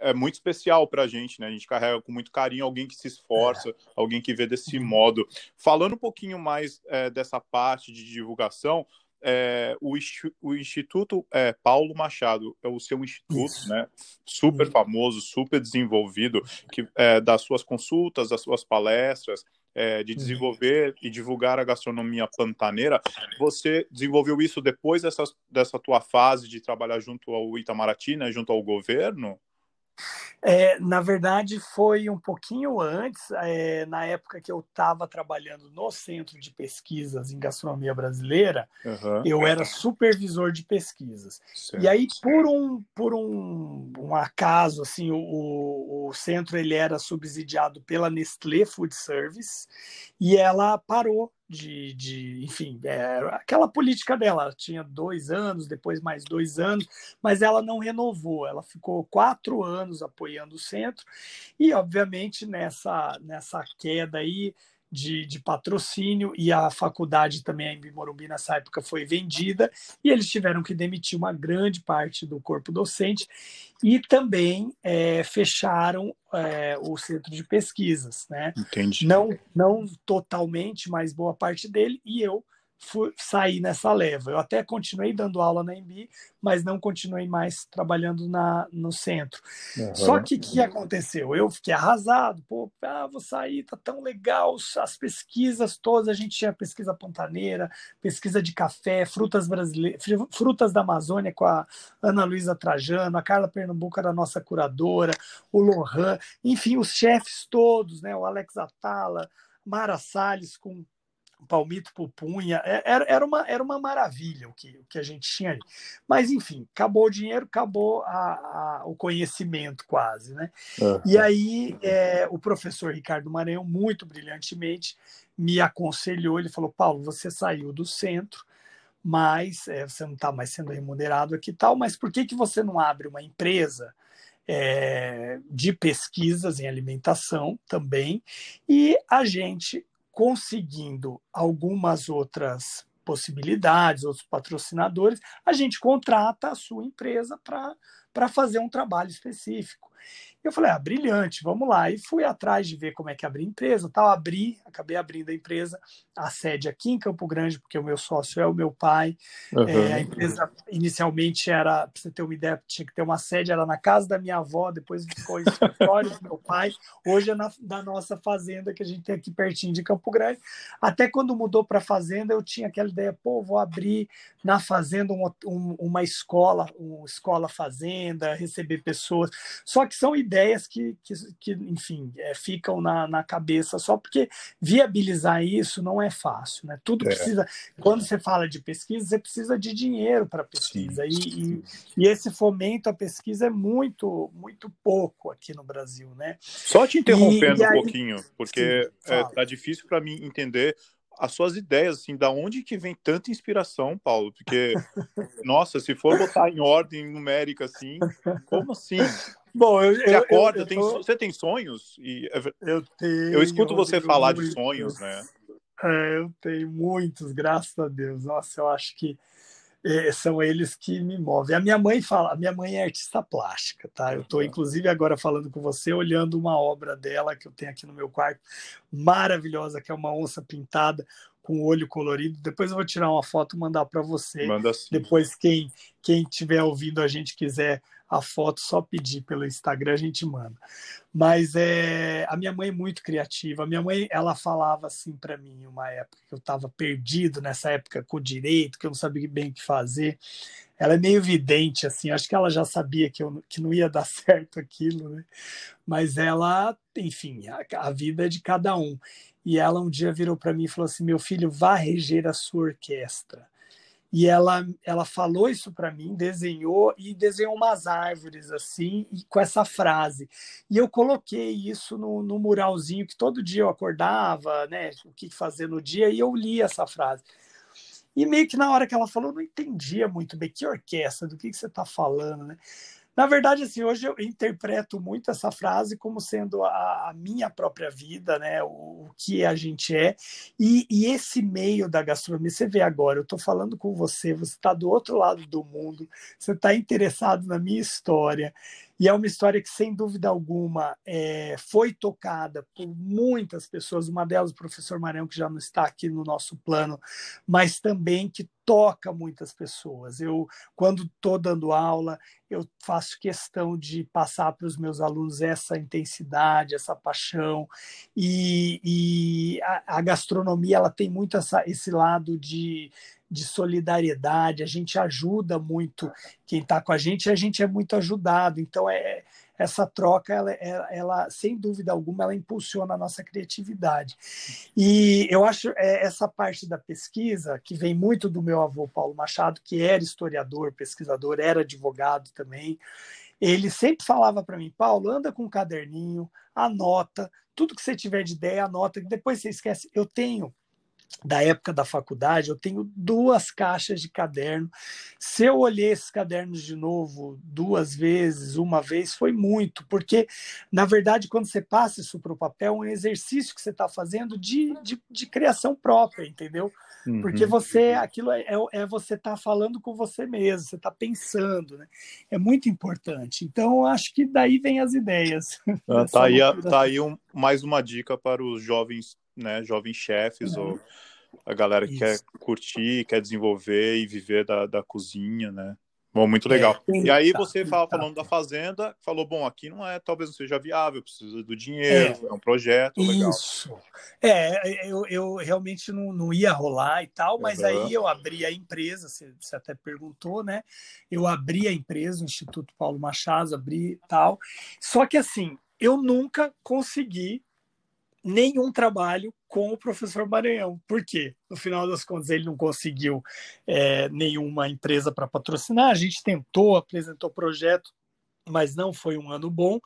é muito especial para a gente, né? A gente carrega com muito carinho alguém que se esforça, é. alguém que vê desse uhum. modo. Falando um pouquinho mais é, dessa parte de divulgação, é, o, o, Instituto é, Paulo Machado é o seu instituto, Isso. né? Super famoso, super desenvolvido, que é, das suas consultas, das suas palestras, é, de uhum. desenvolver e divulgar a gastronomia pantaneira. Você desenvolveu isso depois dessa, dessa tua fase de trabalhar junto ao Itamaraty, né? Junto ao governo? É, na verdade, foi um pouquinho antes, é, na época que eu estava trabalhando no Centro de Pesquisas em Gastronomia Brasileira, uhum. eu era supervisor de pesquisas. Certo. E aí, por um, por um, um acaso, assim, o, o centro ele era subsidiado pela Nestlé Food Service e ela parou de, de enfim, é, aquela política dela. Ela tinha dois anos, depois mais dois anos, mas ela não renovou. Ela ficou quatro anos apoiando o centro e, obviamente, nessa, nessa queda aí de, de, patrocínio e a faculdade também em Morumbi nessa época foi vendida e eles tiveram que demitir uma grande parte do corpo docente e também é, fecharam é, o centro de pesquisas, né? Entendi. Não, não totalmente, mas boa parte dele e eu fui, sair nessa leva. Eu até continuei dando aula na EMB, mas não continuei mais trabalhando na, no centro. Uhum. Só que o que aconteceu? Eu fiquei arrasado, pô, ah, vou sair, tá tão legal, as pesquisas todas, a gente tinha pesquisa pantaneira, pesquisa de café, frutas brasileiras, frutas da Amazônia com a Ana Luísa Trajano, a Carla Pernambuco era a nossa curadora, o Lohan, enfim, os chefes todos, né, o Alex Atala, Mara Salles com Palmito Pupunha, é, era, era, uma, era uma maravilha o que, o que a gente tinha ali. Mas, enfim, acabou o dinheiro, acabou a, a, o conhecimento quase, né? Uhum. E aí é, o professor Ricardo Maranhão, muito brilhantemente, me aconselhou, ele falou, Paulo, você saiu do centro, mas é, você não está mais sendo remunerado aqui e tal, mas por que, que você não abre uma empresa é, de pesquisas em alimentação também e a gente conseguindo algumas outras possibilidades, outros patrocinadores, a gente contrata a sua empresa para fazer um trabalho específico. Eu falei, ah, brilhante, vamos lá. E fui atrás de ver como é que abrir empresa, tal. Abri, acabei abrindo a empresa, a sede aqui em Campo Grande, porque o meu sócio é o meu pai. Uhum. É, a empresa inicialmente era, para você ter uma ideia, tinha que ter uma sede, era na casa da minha avó, depois ficou em escritório do meu pai. Hoje é na, da nossa fazenda que a gente tem aqui pertinho de Campo Grande. Até quando mudou para fazenda, eu tinha aquela ideia, pô, vou abrir na fazenda uma, um, uma escola, uma escola fazenda, receber pessoas. Só que são ideias que, que, que enfim, é, ficam na, na cabeça só porque viabilizar isso não é fácil, né? Tudo é. precisa. Quando você fala de pesquisa, você precisa de dinheiro para pesquisa e, e, e, esse fomento à pesquisa é muito, muito pouco aqui no Brasil, né? Só te interrompendo e, aí, um pouquinho, porque sim, é, difícil para mim entender as suas ideias, assim, da onde que vem tanta inspiração, Paulo? Porque, nossa, se for botar em ordem numérica, assim, como assim? Bom, eu, você acorda, eu, eu tem, tô... você tem sonhos? E é eu tenho. Eu escuto você falar muitos. de sonhos, né? É, eu tenho muitos, graças a Deus. Nossa, eu acho que é, são eles que me movem. A minha mãe fala, a minha mãe é artista plástica, tá? Eu estou inclusive agora falando com você, olhando uma obra dela que eu tenho aqui no meu quarto, maravilhosa, que é uma onça pintada com o olho colorido. Depois eu vou tirar uma foto e mandar para você. Manda sim. Depois quem quem estiver ouvindo a gente quiser a foto, só pedir pelo Instagram, a gente manda. Mas é, a minha mãe é muito criativa. A minha mãe, ela falava assim para mim, uma época que eu estava perdido nessa época com o direito, que eu não sabia bem o que fazer. Ela é meio vidente, assim, acho que ela já sabia que, eu, que não ia dar certo aquilo, né? Mas ela, enfim, a, a vida é de cada um. E ela um dia virou para mim e falou assim: meu filho, vá reger a sua orquestra. E ela, ela falou isso para mim, desenhou e desenhou umas árvores assim, e com essa frase. E eu coloquei isso no, no muralzinho que todo dia eu acordava, né, o que fazer no dia, e eu li essa frase. E meio que na hora que ela falou, eu não entendia muito bem que orquestra, do que, que você está falando, né? Na verdade, assim, hoje eu interpreto muito essa frase como sendo a, a minha própria vida, né? O, o, que a gente é. E, e, esse meio da gastronomia, você vê agora, eu estou falando com você, você está do outro lado do mundo, você está interessado na minha história. E é uma história que, sem dúvida alguma, é, foi tocada por muitas pessoas, uma delas o professor Marão, que já não está aqui no nosso plano, mas também que toca muitas pessoas. Eu, quando estou dando aula, eu faço questão de passar para os meus alunos essa intensidade, essa paixão, e, e a, a, gastronomia ela tem muito essa, esse lado de de solidariedade, a gente ajuda muito quem está com a gente e a gente é muito ajudado. Então, é, essa troca, ela, ela, sem dúvida alguma, ela impulsiona a nossa criatividade. E eu acho é, essa parte da pesquisa, que vem muito do meu avô Paulo Machado, que era historiador, pesquisador, era advogado também, ele sempre falava para mim, Paulo, anda com um caderninho, anota, tudo que você tiver de ideia, anota, que depois você esquece. Eu tenho da época da faculdade, eu tenho duas caixas de caderno. Se eu olhei esses cadernos de novo duas vezes, uma vez, foi muito, porque, na verdade, quando você passa isso para o papel, é um exercício que você está fazendo de, de, de, criação própria, entendeu? Uhum. Porque você, aquilo é, é, é você estar tá falando com você mesmo, você está pensando, né? É muito importante. Então, acho que daí vem as ideias. Ah, tá aí, tá aí um, mais uma dica para os jovens né, jovens chefes uhum. ou a galera que Isso. quer curtir, quer desenvolver e viver da, da cozinha, né? Bom, muito legal. É, e aí você fala, falando da fazenda, falou, bom, aqui não é, talvez não seja viável, precisa do dinheiro, é, é um projeto legal. Isso. É, eu, eu realmente não, não ia rolar e tal, mas uhum. aí eu abri a empresa, você, você até perguntou, né? Eu abri a empresa, o Instituto Paulo Machado, abri e tal. Só que assim, eu nunca consegui nenhum trabalho com o professor Maranhão. Por quê? No final das contas, ele não conseguiu é, nenhuma empresa para patrocinar. A gente tentou, apresentou projeto, mas não foi um ano bom.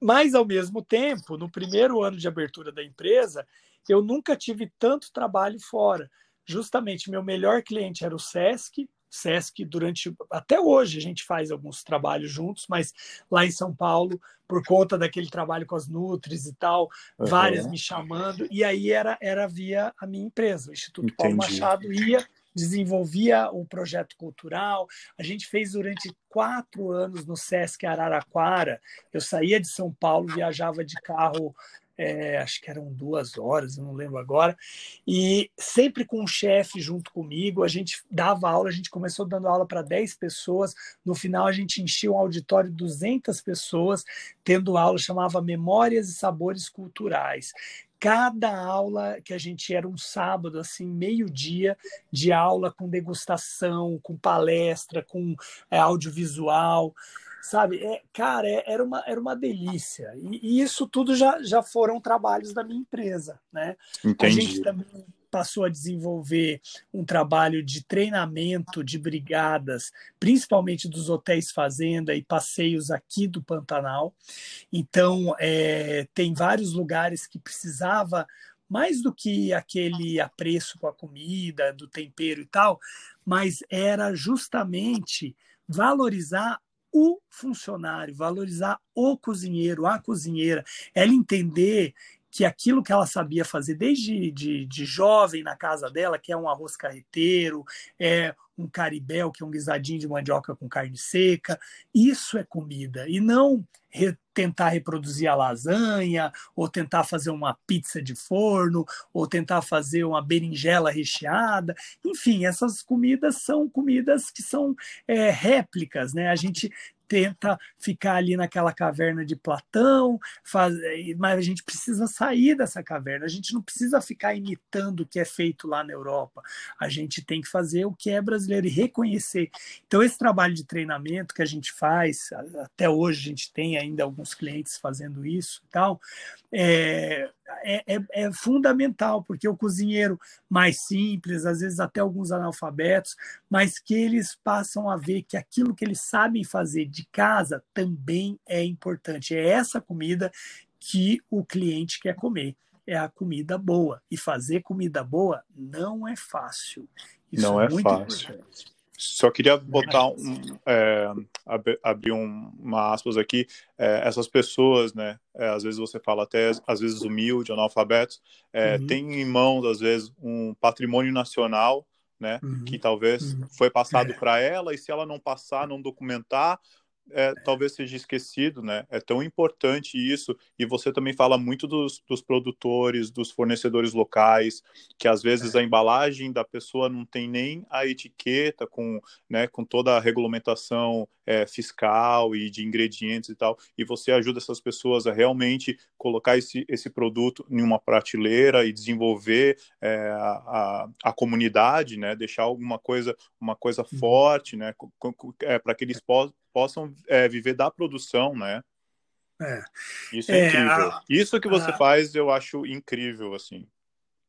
Mas, ao mesmo tempo, no primeiro ano de abertura da empresa, eu nunca tive tanto trabalho fora justamente meu melhor cliente era o Sesc, Sesc durante até hoje a gente faz alguns trabalhos juntos, mas lá em São Paulo, por conta daquele trabalho com as Nutris e tal, uhum. várias me chamando, e aí era era via a minha empresa, o Instituto Entendi. Paulo Machado ia desenvolvia o projeto cultural. A gente fez durante quatro anos no Sesc Araraquara. Eu saía de São Paulo, viajava de carro é, acho que eram duas horas, eu não lembro agora, e sempre com um chefe junto comigo, a gente dava aula, a gente começou dando aula para 10 pessoas, no final a gente enchia um auditório de 200 pessoas, tendo aula, chamava Memórias e Sabores Culturais. Cada aula que a gente era um sábado, assim, meio-dia de aula com degustação, com palestra, com é, audiovisual sabe? É, cara, é, era, uma, era uma delícia. E, e, isso tudo já, já foram trabalhos da minha empresa, né? Entendi. A gente também passou a desenvolver um trabalho de treinamento de brigadas, principalmente dos hotéis fazenda e passeios aqui do Pantanal. Então, é, tem vários lugares que precisava mais do que aquele apreço com a comida, do tempero e tal, mas era justamente valorizar o funcionário, valorizar o cozinheiro, a cozinheira, ela entender que aquilo que ela sabia fazer desde de, de jovem na casa dela, que é um arroz carreteiro, é um caribel, que é um guisadinho de mandioca com carne seca, isso é comida, e não re, tentar reproduzir a lasanha, ou tentar fazer uma pizza de forno, ou tentar fazer uma berinjela recheada, enfim, essas comidas são comidas que são é, réplicas, né? A gente tenta ficar ali naquela caverna de Platão, faz, mas a gente precisa sair dessa caverna, a gente não precisa ficar imitando o que é feito lá na Europa, a gente tem que fazer o que é brasileiro e reconhecer. Então, esse trabalho de treinamento que a gente faz, até hoje a gente tem ainda alguns clientes fazendo isso e tal, é, é, é, é, fundamental, porque o cozinheiro mais simples, às vezes até alguns analfabetos, mas que eles passam a ver que aquilo que eles sabem fazer de casa também é importante. É essa comida que o cliente quer comer. É a comida boa. E fazer comida boa não é fácil. Isso não é, é fácil. Importante. Só queria botar um, é, abrir um, uma aspas aqui. É, essas pessoas, né? É, às vezes você fala até, às vezes humilde, analfabetos, é, uhum. tem em mãos às vezes um patrimônio nacional, né? Uhum. Que talvez uhum. foi passado é. para ela e se ela não passar, não documentar, é, talvez seja esquecido, né? É tão importante isso. E você também fala muito dos, dos produtores, dos fornecedores locais, que às vezes a embalagem da pessoa não tem nem a etiqueta com, né, com toda a regulamentação é, fiscal e de ingredientes e tal. E você ajuda essas pessoas a realmente colocar esse, esse produto em uma prateleira e desenvolver é, a, a, comunidade, né? Deixar alguma coisa, uma coisa uhum. forte, né? É, para que eles possam possam é, viver da produção, né? É. Isso é, é incrível. A, Isso que você a... faz, eu acho incrível, assim.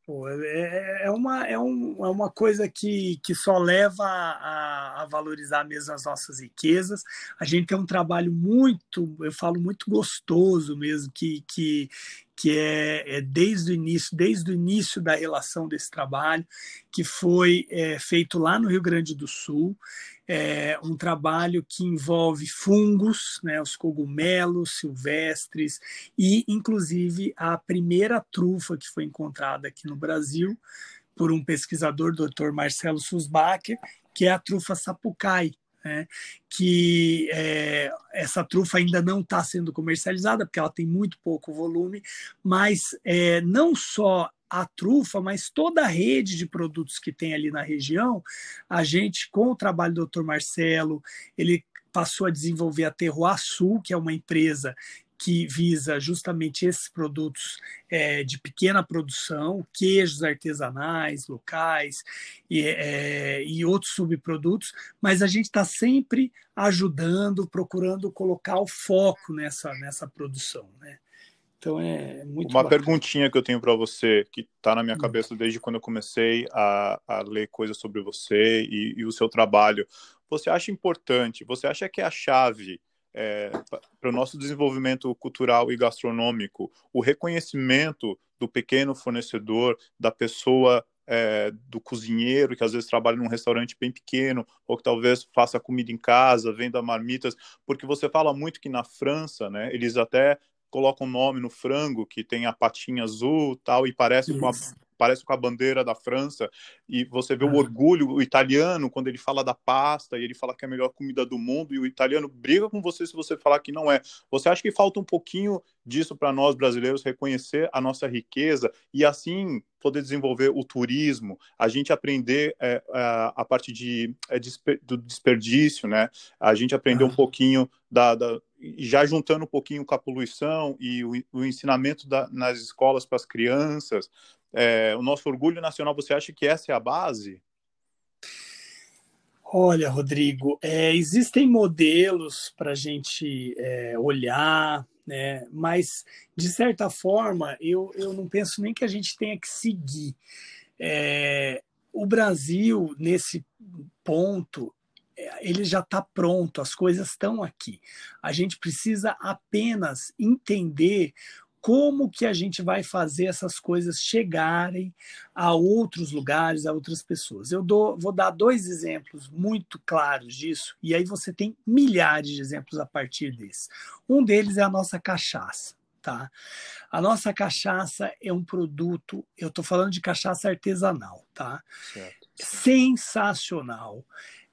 Pô, é, é, é, uma, é, um, é uma coisa que, que só leva a, a, valorizar mesmo as nossas riquezas. A gente tem um trabalho muito, eu falo muito gostoso mesmo, que, que, que é, é, desde o início, desde o início da relação desse trabalho, que foi é, feito lá no Rio Grande do Sul, é um trabalho que envolve fungos, né, os cogumelos silvestres e, inclusive, a primeira trufa que foi encontrada aqui no Brasil por um pesquisador, Dr. Marcelo Susbacher, que é a trufa sapucai, né, que é, essa trufa ainda não está sendo comercializada, porque ela tem muito pouco volume, mas é, não só a trufa, mas toda a rede de produtos que tem ali na região, a gente, com o trabalho do Dr. Marcelo, ele passou a desenvolver a Terroir Sul, que é uma empresa que visa justamente esses produtos é, de pequena produção, queijos artesanais, locais e, é, e outros subprodutos, mas a gente está sempre ajudando, procurando colocar o foco nessa, nessa produção. Né? Então é muito. Uma bacana. perguntinha que eu tenho para você, que está na minha hum. cabeça desde quando eu comecei a, a ler coisas sobre você e, e o seu trabalho. Você acha importante? Você acha que é a chave é, para o nosso desenvolvimento cultural e gastronômico, o reconhecimento do pequeno fornecedor, da pessoa é, do cozinheiro, que às vezes trabalha num restaurante bem pequeno, ou que talvez faça comida em casa, venda marmitas, porque você fala muito que na França, né, eles até colocam nome no frango, que tem a patinha azul tal, e parece com a, parece com a bandeira da França, e você vê o orgulho, o italiano, quando ele fala da pasta, e ele fala que é a melhor comida do mundo, e o italiano briga com você se você falar que não é. Você acha que falta um pouquinho disso para nós brasileiros, reconhecer a nossa riqueza e assim poder desenvolver o turismo, a gente aprender é, a, a parte de, é, do desperdício, né? A gente aprender um pouquinho da, da já juntando um pouquinho com a poluição e o, o ensinamento da, nas escolas para as crianças, é, o nosso orgulho nacional, você acha que essa é a base? Olha, Rodrigo, é, existem modelos para a gente é, olhar, né? mas, de certa forma, eu, eu não penso nem que a gente tenha que seguir. É, o Brasil, nesse ponto, é, ele já está pronto, as coisas estão aqui. A gente precisa apenas entender como que a gente vai fazer essas coisas chegarem a outros lugares, a outras pessoas. Eu dou, vou dar dois exemplos muito claros disso, e aí você tem milhares de exemplos a partir desse. Um deles é a nossa cachaça. Tá? A nossa cachaça é um produto, eu estou falando de cachaça artesanal, tá? Certo, certo. Sensacional.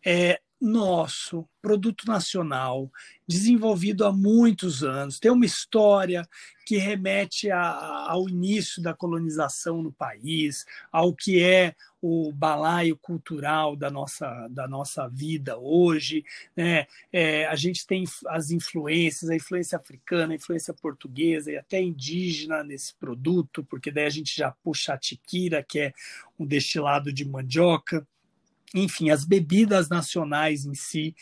É, nosso, produto nacional, desenvolvido há muitos anos, tem uma história que remete a, ao início da colonização no país, ao que é o balaio cultural da nossa, da nossa vida hoje. Né? É, a gente tem as influências, a influência africana, a influência portuguesa e até indígena nesse produto, porque daí a gente já puxa a tiquira, que é um destilado de mandioca enfim, as bebidas nacionais em si.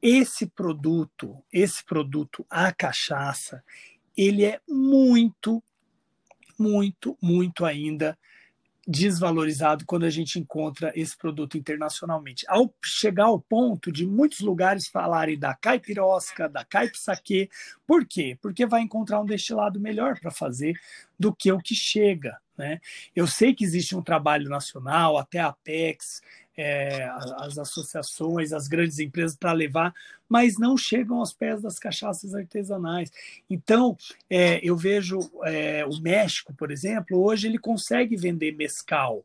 Esse produto, esse produto, a cachaça, ele é muito, muito, muito ainda desvalorizado quando a gente encontra esse produto internacionalmente. Ao chegar ao ponto de muitos lugares falarem da caipirosca, da caipsaque, por quê? Porque vai encontrar um destilado melhor para fazer do que o que chega. Né? Eu sei que existe um trabalho nacional, até a Apex é, as associações, as grandes empresas para levar, mas não chegam aos pés das cachaças artesanais. Então, é, eu vejo é, o México, por exemplo, hoje ele consegue vender mescal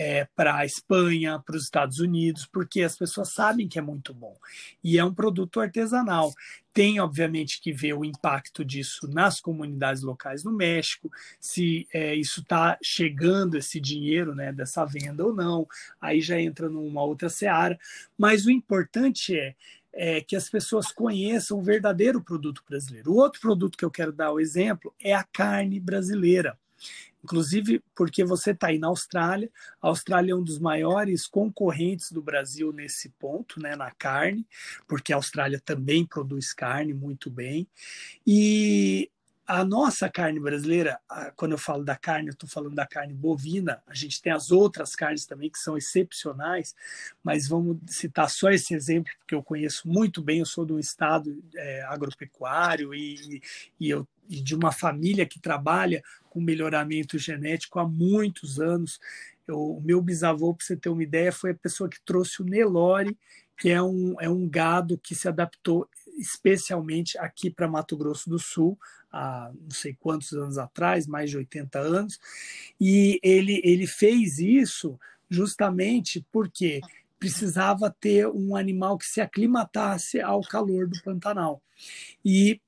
é, para a Espanha, para os Estados Unidos, porque as pessoas sabem que é muito bom. E é um produto artesanal. Tem, obviamente, que ver o impacto disso nas comunidades locais no México, se é, isso está chegando, esse dinheiro né, dessa venda ou não. Aí já entra numa outra seara. Mas o importante é é, que as pessoas conheçam o verdadeiro produto brasileiro. O outro produto que eu quero dar o exemplo é a carne brasileira. Inclusive porque você está aí na Austrália. A Austrália é um dos maiores concorrentes do Brasil nesse ponto, né, na carne, porque a Austrália também produz carne muito bem. E a nossa carne brasileira, quando eu falo da carne, eu estou falando da carne bovina, a gente tem as outras carnes também que são excepcionais, mas vamos citar só esse exemplo, porque eu conheço muito bem, eu sou de um estado é, agropecuário e, e, eu, e de uma família que trabalha com melhoramento genético há muitos anos. O meu bisavô, para você ter uma ideia, foi a pessoa que trouxe o Nelore, que é um, é um gado que se adaptou especialmente aqui para Mato Grosso do Sul, há não sei quantos anos atrás, mais de 80 anos, e ele, ele fez isso justamente porque precisava ter um animal que se aclimatasse ao calor do Pantanal. E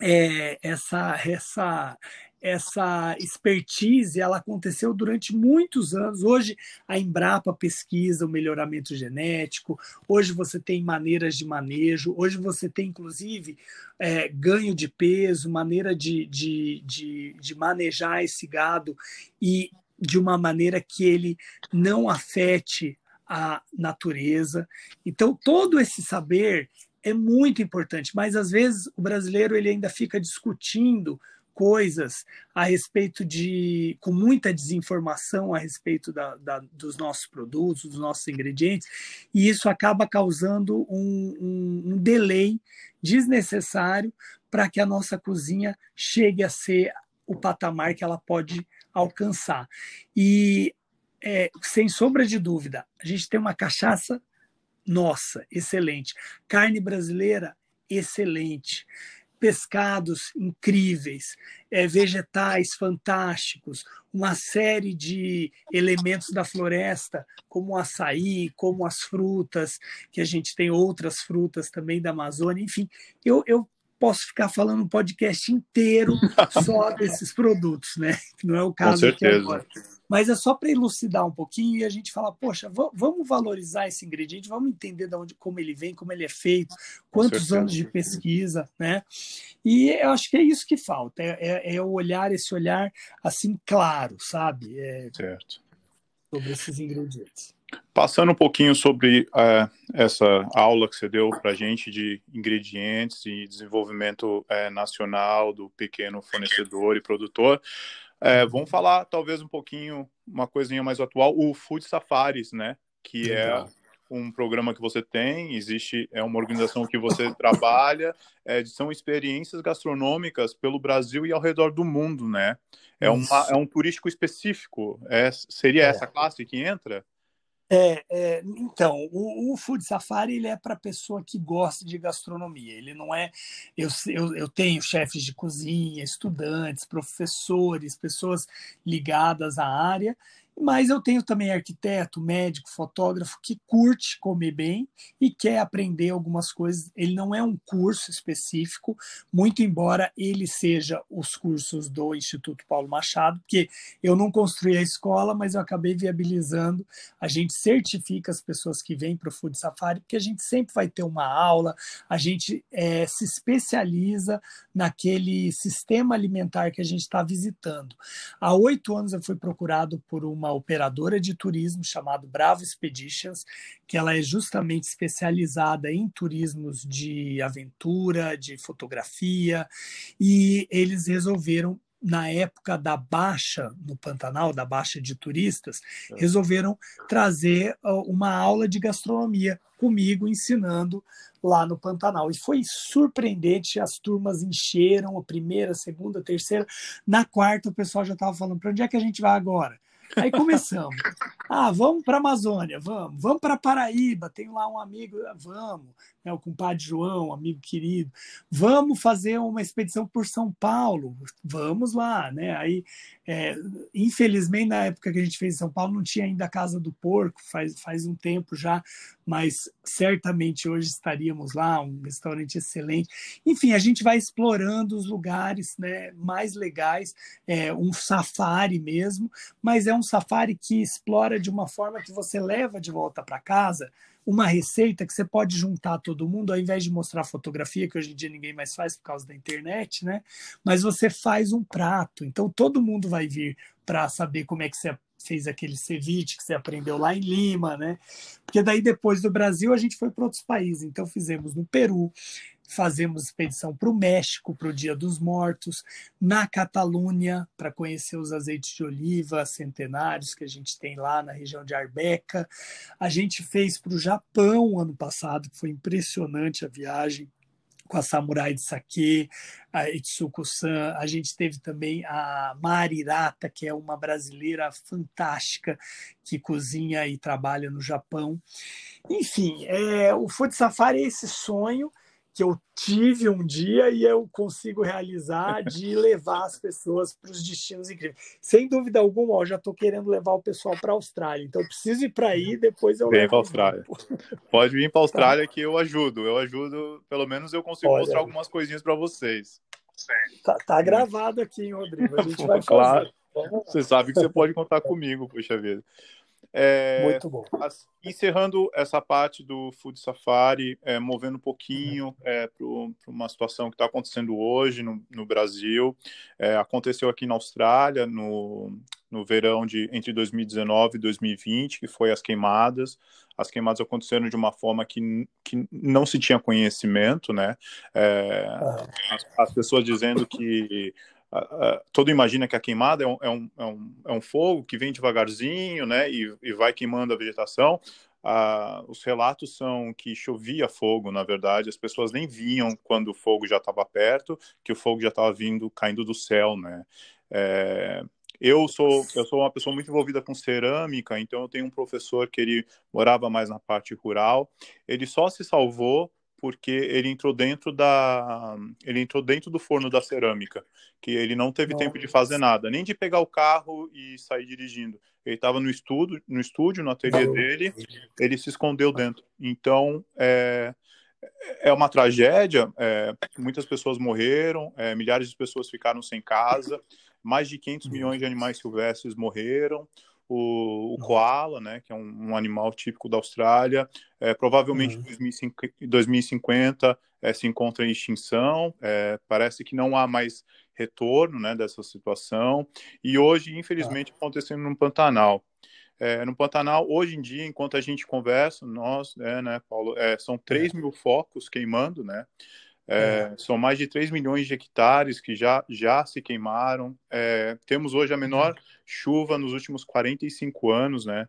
é, essa, essa, essa expertise ela aconteceu durante muitos anos. Hoje a Embrapa pesquisa o melhoramento genético, hoje você tem maneiras de manejo, hoje você tem inclusive é, ganho de peso, maneira de, de, de, de manejar esse gado e de uma maneira que ele não afete a natureza. Então, todo esse saber é muito importante, mas às vezes o brasileiro ele ainda fica discutindo coisas a respeito de, com muita desinformação a respeito da, da, dos nossos produtos, dos nossos ingredientes, e isso acaba causando um, um, um delay desnecessário para que a nossa cozinha chegue a ser o patamar que ela pode alcançar. E é, sem sombra de dúvida, a gente tem uma cachaça nossa, excelente. Carne brasileira, excelente. Pescados incríveis, é, vegetais fantásticos, uma série de elementos da floresta, como o açaí, como as frutas, que a gente tem outras frutas também da Amazônia, enfim, eu, eu posso ficar falando um podcast inteiro só desses produtos, né? Não é o caso aqui agora. Mas é só para elucidar um pouquinho e a gente falar, poxa, vamos valorizar esse ingrediente, vamos entender de onde, como ele vem, como ele é feito, quantos anos de pesquisa, né? E eu acho que é isso que falta, é, é, é o olhar, esse olhar assim claro, sabe? É, certo. Sobre esses ingredientes. Passando um pouquinho sobre uh, essa aula que você deu para a gente de ingredientes e desenvolvimento uh, nacional do pequeno fornecedor e produtor, uh, vamos falar talvez um pouquinho, uma coisinha mais atual, o Food Safaris, né? Que é um programa que você tem, existe, é uma organização que você trabalha, é, são experiências gastronômicas pelo Brasil e ao redor do mundo, né? É, uma, é um turístico específico, é, seria é. essa classe que entra? É, é, então, o, o, Food Safari ele é para pessoa que gosta de gastronomia. Ele não é. Eu, eu, eu tenho chefes de cozinha, estudantes, professores, pessoas ligadas à área, mas eu tenho também arquiteto, médico, fotógrafo que curte comer bem e quer aprender algumas coisas. Ele não é um curso específico, muito embora ele seja os cursos do Instituto Paulo Machado, porque eu não construí a escola, mas eu acabei viabilizando. A gente certifica as pessoas que vêm para o Food Safari, porque a gente sempre vai ter uma aula, a gente é, se especializa naquele sistema alimentar que a gente está visitando. Há oito anos eu fui procurado por uma uma operadora de turismo chamada Bravo Expeditions, que ela é justamente especializada em turismos de aventura, de fotografia, e eles resolveram na época da baixa no Pantanal, da baixa de turistas, resolveram trazer uma aula de gastronomia comigo ensinando lá no Pantanal. E foi surpreendente, as turmas encheram a primeira, a segunda, a terceira. Na quarta, o pessoal já estava falando: para onde é que a gente vai agora? Aí começamos. Ah, vamos para a Amazônia, vamos. Vamos para Paraíba, tem lá um amigo, vamos. Né, o compadre João, amigo querido. Vamos fazer uma expedição por São Paulo, vamos lá, né? Aí, é, infelizmente, na época que a gente fez em São Paulo, não tinha ainda a Casa do Porco, faz, faz um tempo já, mas certamente hoje estaríamos lá, um restaurante excelente. Enfim, a gente vai explorando os lugares né, mais legais, é, um safari mesmo, mas é um safari que explora de uma forma que você leva de volta para casa uma receita que você pode juntar todo mundo, ao invés de mostrar fotografia, que hoje em dia ninguém mais faz por causa da internet, né? Mas você faz um prato. Então todo mundo vai vir para saber como é que você fez aquele ceviche que você aprendeu lá em Lima, né? Porque daí depois do Brasil a gente foi para outros países. Então fizemos no Peru, fazemos expedição para o México, para o Dia dos Mortos, na Catalunha, para conhecer os azeites de oliva centenários que a gente tem lá na região de Arbeca. A gente fez para o Japão ano passado, que foi impressionante a viagem com a Samurai de Sake, a Itsuko-san. A gente teve também a Marirata, que é uma brasileira fantástica que cozinha e trabalha no Japão. Enfim, é, o Food Safari é esse sonho que eu tive um dia e eu consigo realizar de levar as pessoas para os destinos incríveis. Sem dúvida alguma, eu já estou querendo levar o pessoal para a Austrália, então eu preciso ir para aí, depois eu Vem para a Austrália. Pode vir para a Austrália tá. que eu ajudo, eu ajudo, pelo menos eu consigo Olha, mostrar algumas coisinhas para vocês. Tá, tá, gravado aqui, hein, Rodrigo? A gente vai fazer. Claro. Você sabe que você pode contar comigo, puxa vida. É, Muito bom. Encerrando essa parte do Food Safari, é, movendo um pouquinho é, para uma situação que está acontecendo hoje no, no Brasil. É, aconteceu aqui na Austrália, no, no verão de entre 2019 e 2020, que foi as queimadas. As queimadas aconteceram de uma forma que, que não se tinha conhecimento, né? É, as, as pessoas dizendo que todo imagina que a queimada é um, é, um, é, um, é um fogo que vem devagarzinho, né, e, e vai queimando a vegetação. Os relatos são que chovia fogo, na verdade, as pessoas nem viam quando o fogo já estava perto, que o fogo já estava vindo, caindo do céu, né. É, eu sou eu sou uma pessoa muito envolvida com cerâmica, então eu tenho um professor que ele morava mais na parte rural. Ele só se salvou porque ele entrou dentro da ele entrou dentro do forno da cerâmica, que ele não teve Nossa. tempo de fazer nada, nem de pegar o carro e sair dirigindo. Ele estava no estúdio, no estúdio, no ateliê dele, ele se escondeu dentro. Então, é, é uma tragédia. É, muitas pessoas morreram, é, milhares de pessoas ficaram sem casa, mais de 500 milhões de animais silvestres morreram. O, o koala, né, que é um, um, animal típico da Austrália, é, provavelmente em uhum. 2050 é, se encontra em extinção. É, parece que não há mais retorno né, dessa situação. E hoje, infelizmente, ah. acontecendo no Pantanal. É, no Pantanal, hoje em dia, enquanto a gente conversa, nós, é, né, Paulo, é, são 3 é. mil focos queimando, né? É, é. São mais de 3 milhões de hectares que já, já se queimaram. É, temos hoje a menor uhum. chuva nos últimos 45 anos, né?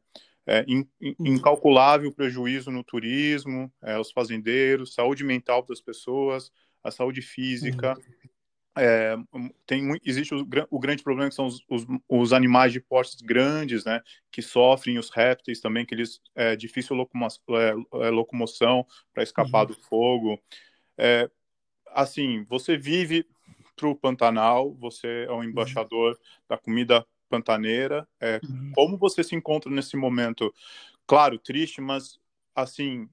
É, in, in, uhum. incalculável prejuízo no turismo, é, os fazendeiros, saúde mental das pessoas, a saúde física. Uhum. É, tem, existe o, o, grande problema que são os, os, os, animais de portes grandes, né, que sofrem, os répteis também, que eles é difícil locomo, é, é, locomoção para escapar do fogo. É, assim, você vive para o Pantanal, você é um embaixador uhum. da comida pantaneira. É, uhum. Como você se encontra nesse momento? Claro, triste, mas assim,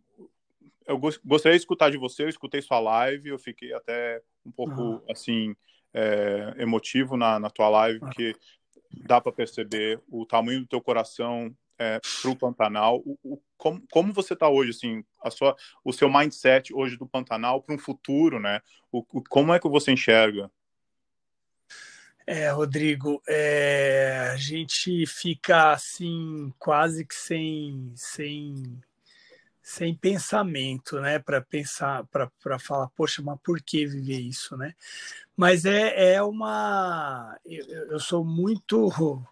eu gostaria de escutar de você. Eu escutei sua live, eu fiquei até um pouco uhum. assim é, emotivo na, na tua live, porque dá para perceber o tamanho do teu coração é, para o Pantanal. Como, como você está hoje, assim, a sua, o seu mindset hoje do Pantanal para um futuro, né? O, o, como é que você enxerga? É, Rodrigo, é, a gente fica assim quase que sem, sem sem pensamento, né, para pensar, para falar, poxa, mas por que viver isso, né? Mas é, é uma. Eu, eu sou muito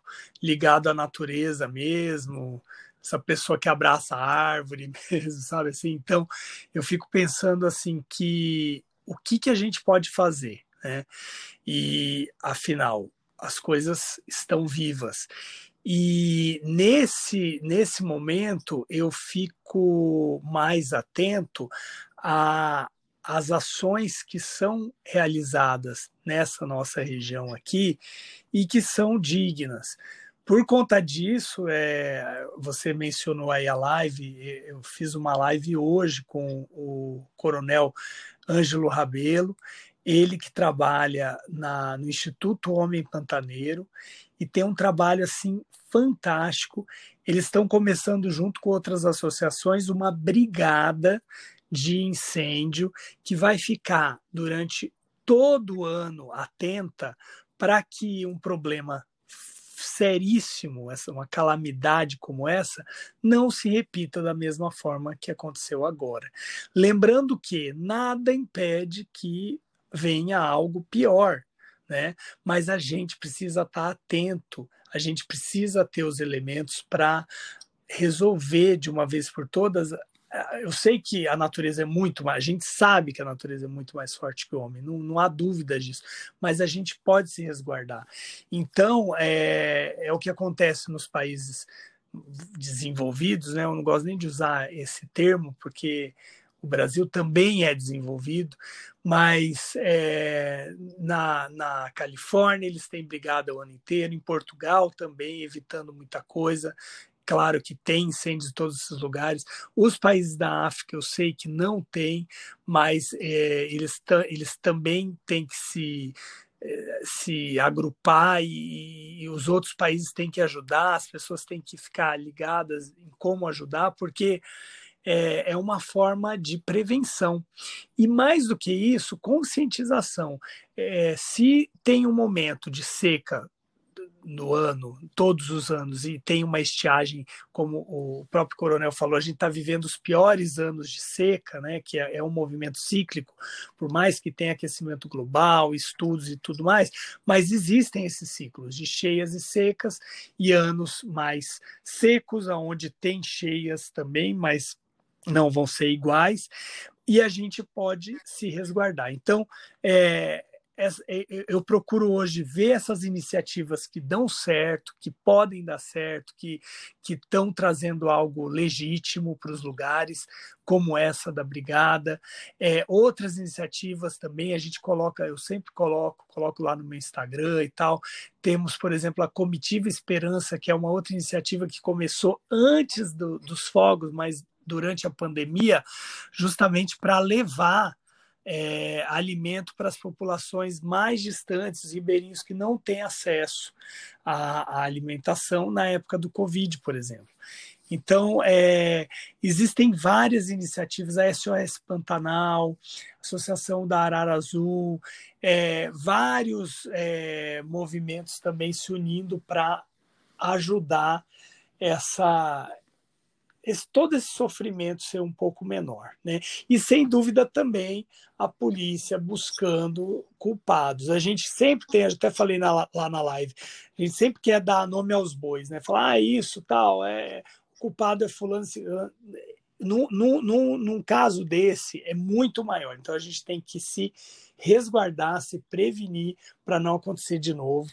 ligado à natureza mesmo, essa pessoa que abraça a árvore mesmo, sabe assim? Então, eu fico pensando assim que o que, que a gente pode fazer, né? E afinal, as coisas estão vivas. E nesse, nesse momento eu fico mais atento a as ações que são realizadas nessa nossa região aqui e que são dignas. Por conta disso, é, você mencionou aí a live, eu fiz uma live hoje com o coronel Ângelo Rabelo, ele que trabalha na, no Instituto Homem Pantaneiro e tem um trabalho assim fantástico. Eles estão começando junto com outras associações uma brigada de incêndio que vai ficar durante todo o ano atenta para que um problema seríssimo, essa uma calamidade como essa, não se repita da mesma forma que aconteceu agora. Lembrando que nada impede que venha algo pior, né? Mas a gente precisa estar atento, a gente precisa ter os elementos para resolver de uma vez por todas eu sei que a natureza é muito mais, a gente sabe que a natureza é muito mais forte que o homem, não, não há dúvida disso, mas a gente pode se resguardar. Então, é, é o que acontece nos países desenvolvidos, né? Eu não gosto nem de usar esse termo, porque o Brasil também é desenvolvido, mas é, na, na Califórnia eles têm brigado o ano inteiro, em Portugal também, evitando muita coisa. Claro que tem incêndios em todos esses lugares. Os países da África eu sei que não tem, mas é, eles, eles também têm que se é, se agrupar e, e, os outros países têm que ajudar, as pessoas têm que ficar ligadas em como ajudar, porque é, é uma forma de prevenção. E mais do que isso, conscientização. É, se tem um momento de seca no ano, todos os anos, e tem uma estiagem, como o próprio coronel falou, a gente está vivendo os piores anos de seca, né, que é, é, um movimento cíclico, por mais que tenha aquecimento global, estudos e tudo mais, mas existem esses ciclos de cheias e secas e anos mais secos, aonde tem cheias também, mas não vão ser iguais, e a gente pode se resguardar. Então, é, eu procuro hoje ver essas iniciativas que dão certo, que podem dar certo, que estão trazendo algo legítimo para os lugares, como essa da Brigada. É, outras iniciativas também a gente coloca, eu sempre coloco, coloco lá no meu Instagram e tal. Temos, por exemplo, a Comitiva Esperança, que é uma outra iniciativa que começou antes do, dos fogos, mas durante a pandemia, justamente para levar é, alimento para as populações mais distantes, ribeirinhos que não têm acesso à, à alimentação na época do Covid, por exemplo. Então, é, existem várias iniciativas, a SOS Pantanal, Associação da Arara Azul, é, vários é, movimentos também se unindo para ajudar essa, esse, todo esse sofrimento ser um pouco menor. Né? E, sem dúvida, também a polícia buscando culpados. A gente sempre tem, até falei na, lá na live, a gente sempre quer dar nome aos bois, né? falar, ah, isso, tal, é, culpado é fulano. Num, num, num caso desse, é muito maior. Então, a gente tem que se resguardar, se prevenir para não acontecer de novo.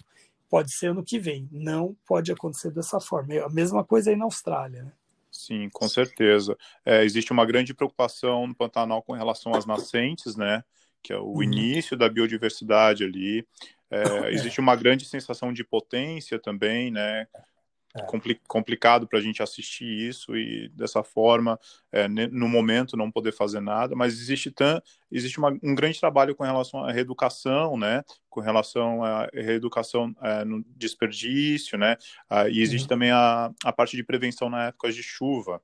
Pode ser ano que vem, não pode acontecer dessa forma. É a mesma coisa aí na Austrália. Né? Sim, com certeza. É, existe uma grande preocupação no Pantanal com relação às nascentes, né? Que é o uhum. início da biodiversidade ali. É, é. Existe uma grande sensação de potência também, né? É. compli complicado para a gente assistir isso e dessa forma, é, no momento, não poder fazer nada, mas existe, existe uma, um grande trabalho com relação à reeducação, né? Com relação à reeducação é, no desperdício, né? Ah, e existe uhum. também a, a parte de prevenção na época de chuva,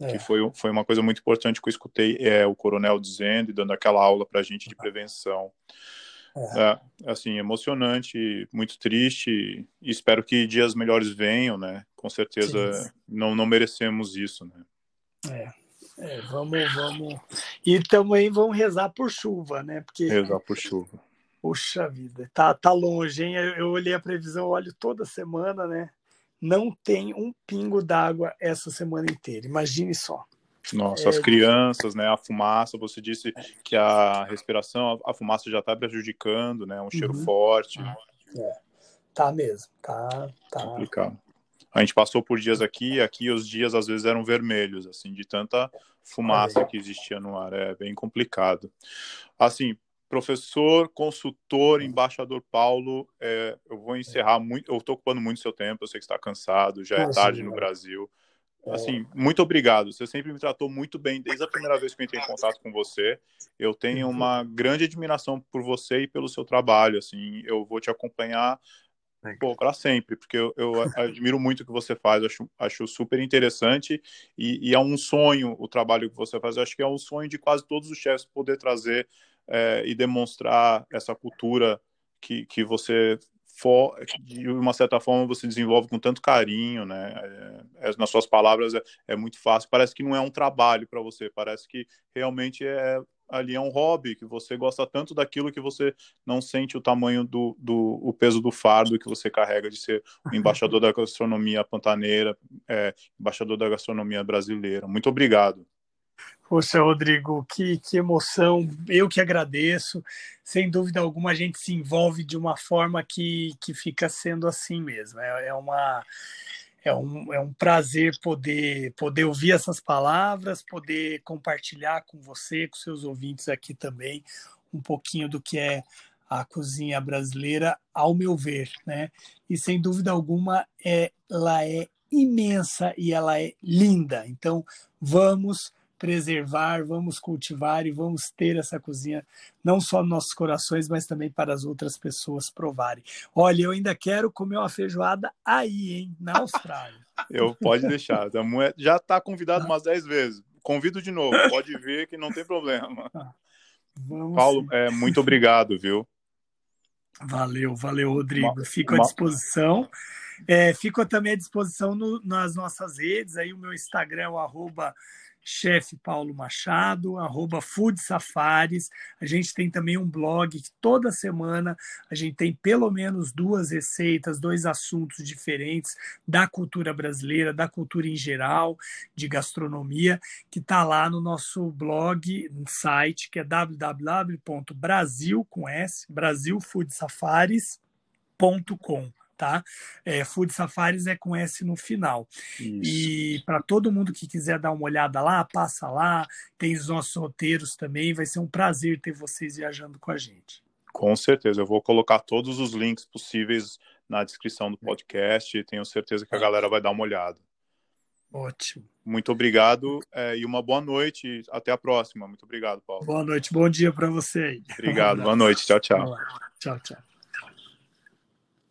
é. que foi, foi uma coisa muito importante que eu escutei é, o coronel dizendo e dando aquela aula para a gente de prevenção. É. é, assim, emocionante, muito triste, espero que dias melhores venham, né? Com certeza não, não merecemos isso, né? É, é vamos, vamos. E também vamos rezar por chuva, né? Porque... Rezar por chuva. Puxa vida, tá, tá longe, hein? Eu, eu olhei a previsão, olho toda semana, né? Não tem um pingo d'água essa semana inteira. Imagine só. Nossa, é... as crianças, né? A fumaça, você disse que a respiração, a fumaça já está prejudicando, né? Um cheiro uhum. forte. É. Tá mesmo, tá, tá. Complicado. A gente passou por dias aqui, aqui os dias às vezes eram vermelhos, assim, de tanta fumaça que existia no ar. É bem complicado. Assim, professor, consultor, embaixador Paulo, é, eu vou encerrar muito, eu estou ocupando muito seu tempo, eu sei que está cansado, já é tarde no Brasil. Assim, muito obrigado. Você sempre me tratou muito bem desde a primeira vez que eu entrei em contato com você. Eu tenho uhum. uma grande admiração por você e pelo seu trabalho. Assim, eu vou te acompanhar para sempre, porque eu, eu admiro muito o que você faz. Acho, acho super interessante e, e, é um sonho o trabalho que você faz. Eu acho que é um sonho de quase todos os chefes poder trazer é, e demonstrar essa cultura que, que você for, de uma certa forma você desenvolve com tanto carinho, né? É, é, nas suas palavras é, é, muito fácil. Parece que não é um trabalho para você, parece que realmente é ali é um hobby, que você gosta tanto daquilo que você não sente o tamanho do, do o peso do fardo que você carrega de ser o embaixador da gastronomia pantaneira, é, embaixador da gastronomia brasileira. Muito obrigado. Poxa, Rodrigo, que, que emoção. Eu que agradeço. Sem dúvida alguma, a gente se envolve de uma forma que, que fica sendo assim mesmo. É, é uma. É um, é um prazer poder, poder ouvir essas palavras, poder compartilhar com você, com seus ouvintes aqui também, um pouquinho do que é a cozinha brasileira, ao meu ver, né? E sem dúvida alguma, é, ela é imensa e ela é linda. Então, vamos preservar, vamos cultivar e vamos ter essa cozinha não só nos nossos corações, mas também para as outras pessoas provarem. Olha, eu ainda quero comer uma feijoada aí, hein, na Austrália. eu pode deixar. Já está convidado umas 10 vezes. Convido de novo, pode ver que não tem problema. Ah, Paulo, é, muito obrigado, viu? Valeu, valeu, Rodrigo. Fico à disposição. É, fico também à disposição no, nas nossas redes. Aí o meu Instagram é o arroba chefe Paulo Machado, arroba Food Safaris. A gente tem também um blog que toda semana a gente tem pelo menos duas receitas, dois assuntos diferentes da cultura brasileira, da cultura em geral, de gastronomia, que está lá no nosso blog, site, que é www.brasil com S, brasilfoodsafaris.com tá? É, Food Safaris é com S no final. Isso. E para todo mundo que quiser dar uma olhada lá, passa lá, tem os nossos roteiros também, vai ser um prazer ter vocês viajando com a gente. Com certeza, eu vou colocar todos os links possíveis na descrição do podcast e tenho certeza que a galera vai dar uma olhada. Ótimo. Muito obrigado é, e uma boa noite. Até a próxima. Muito obrigado, Paulo. Boa noite, bom dia para você aí. Obrigado, boa noite. Tchau, tchau. Tchau, tchau.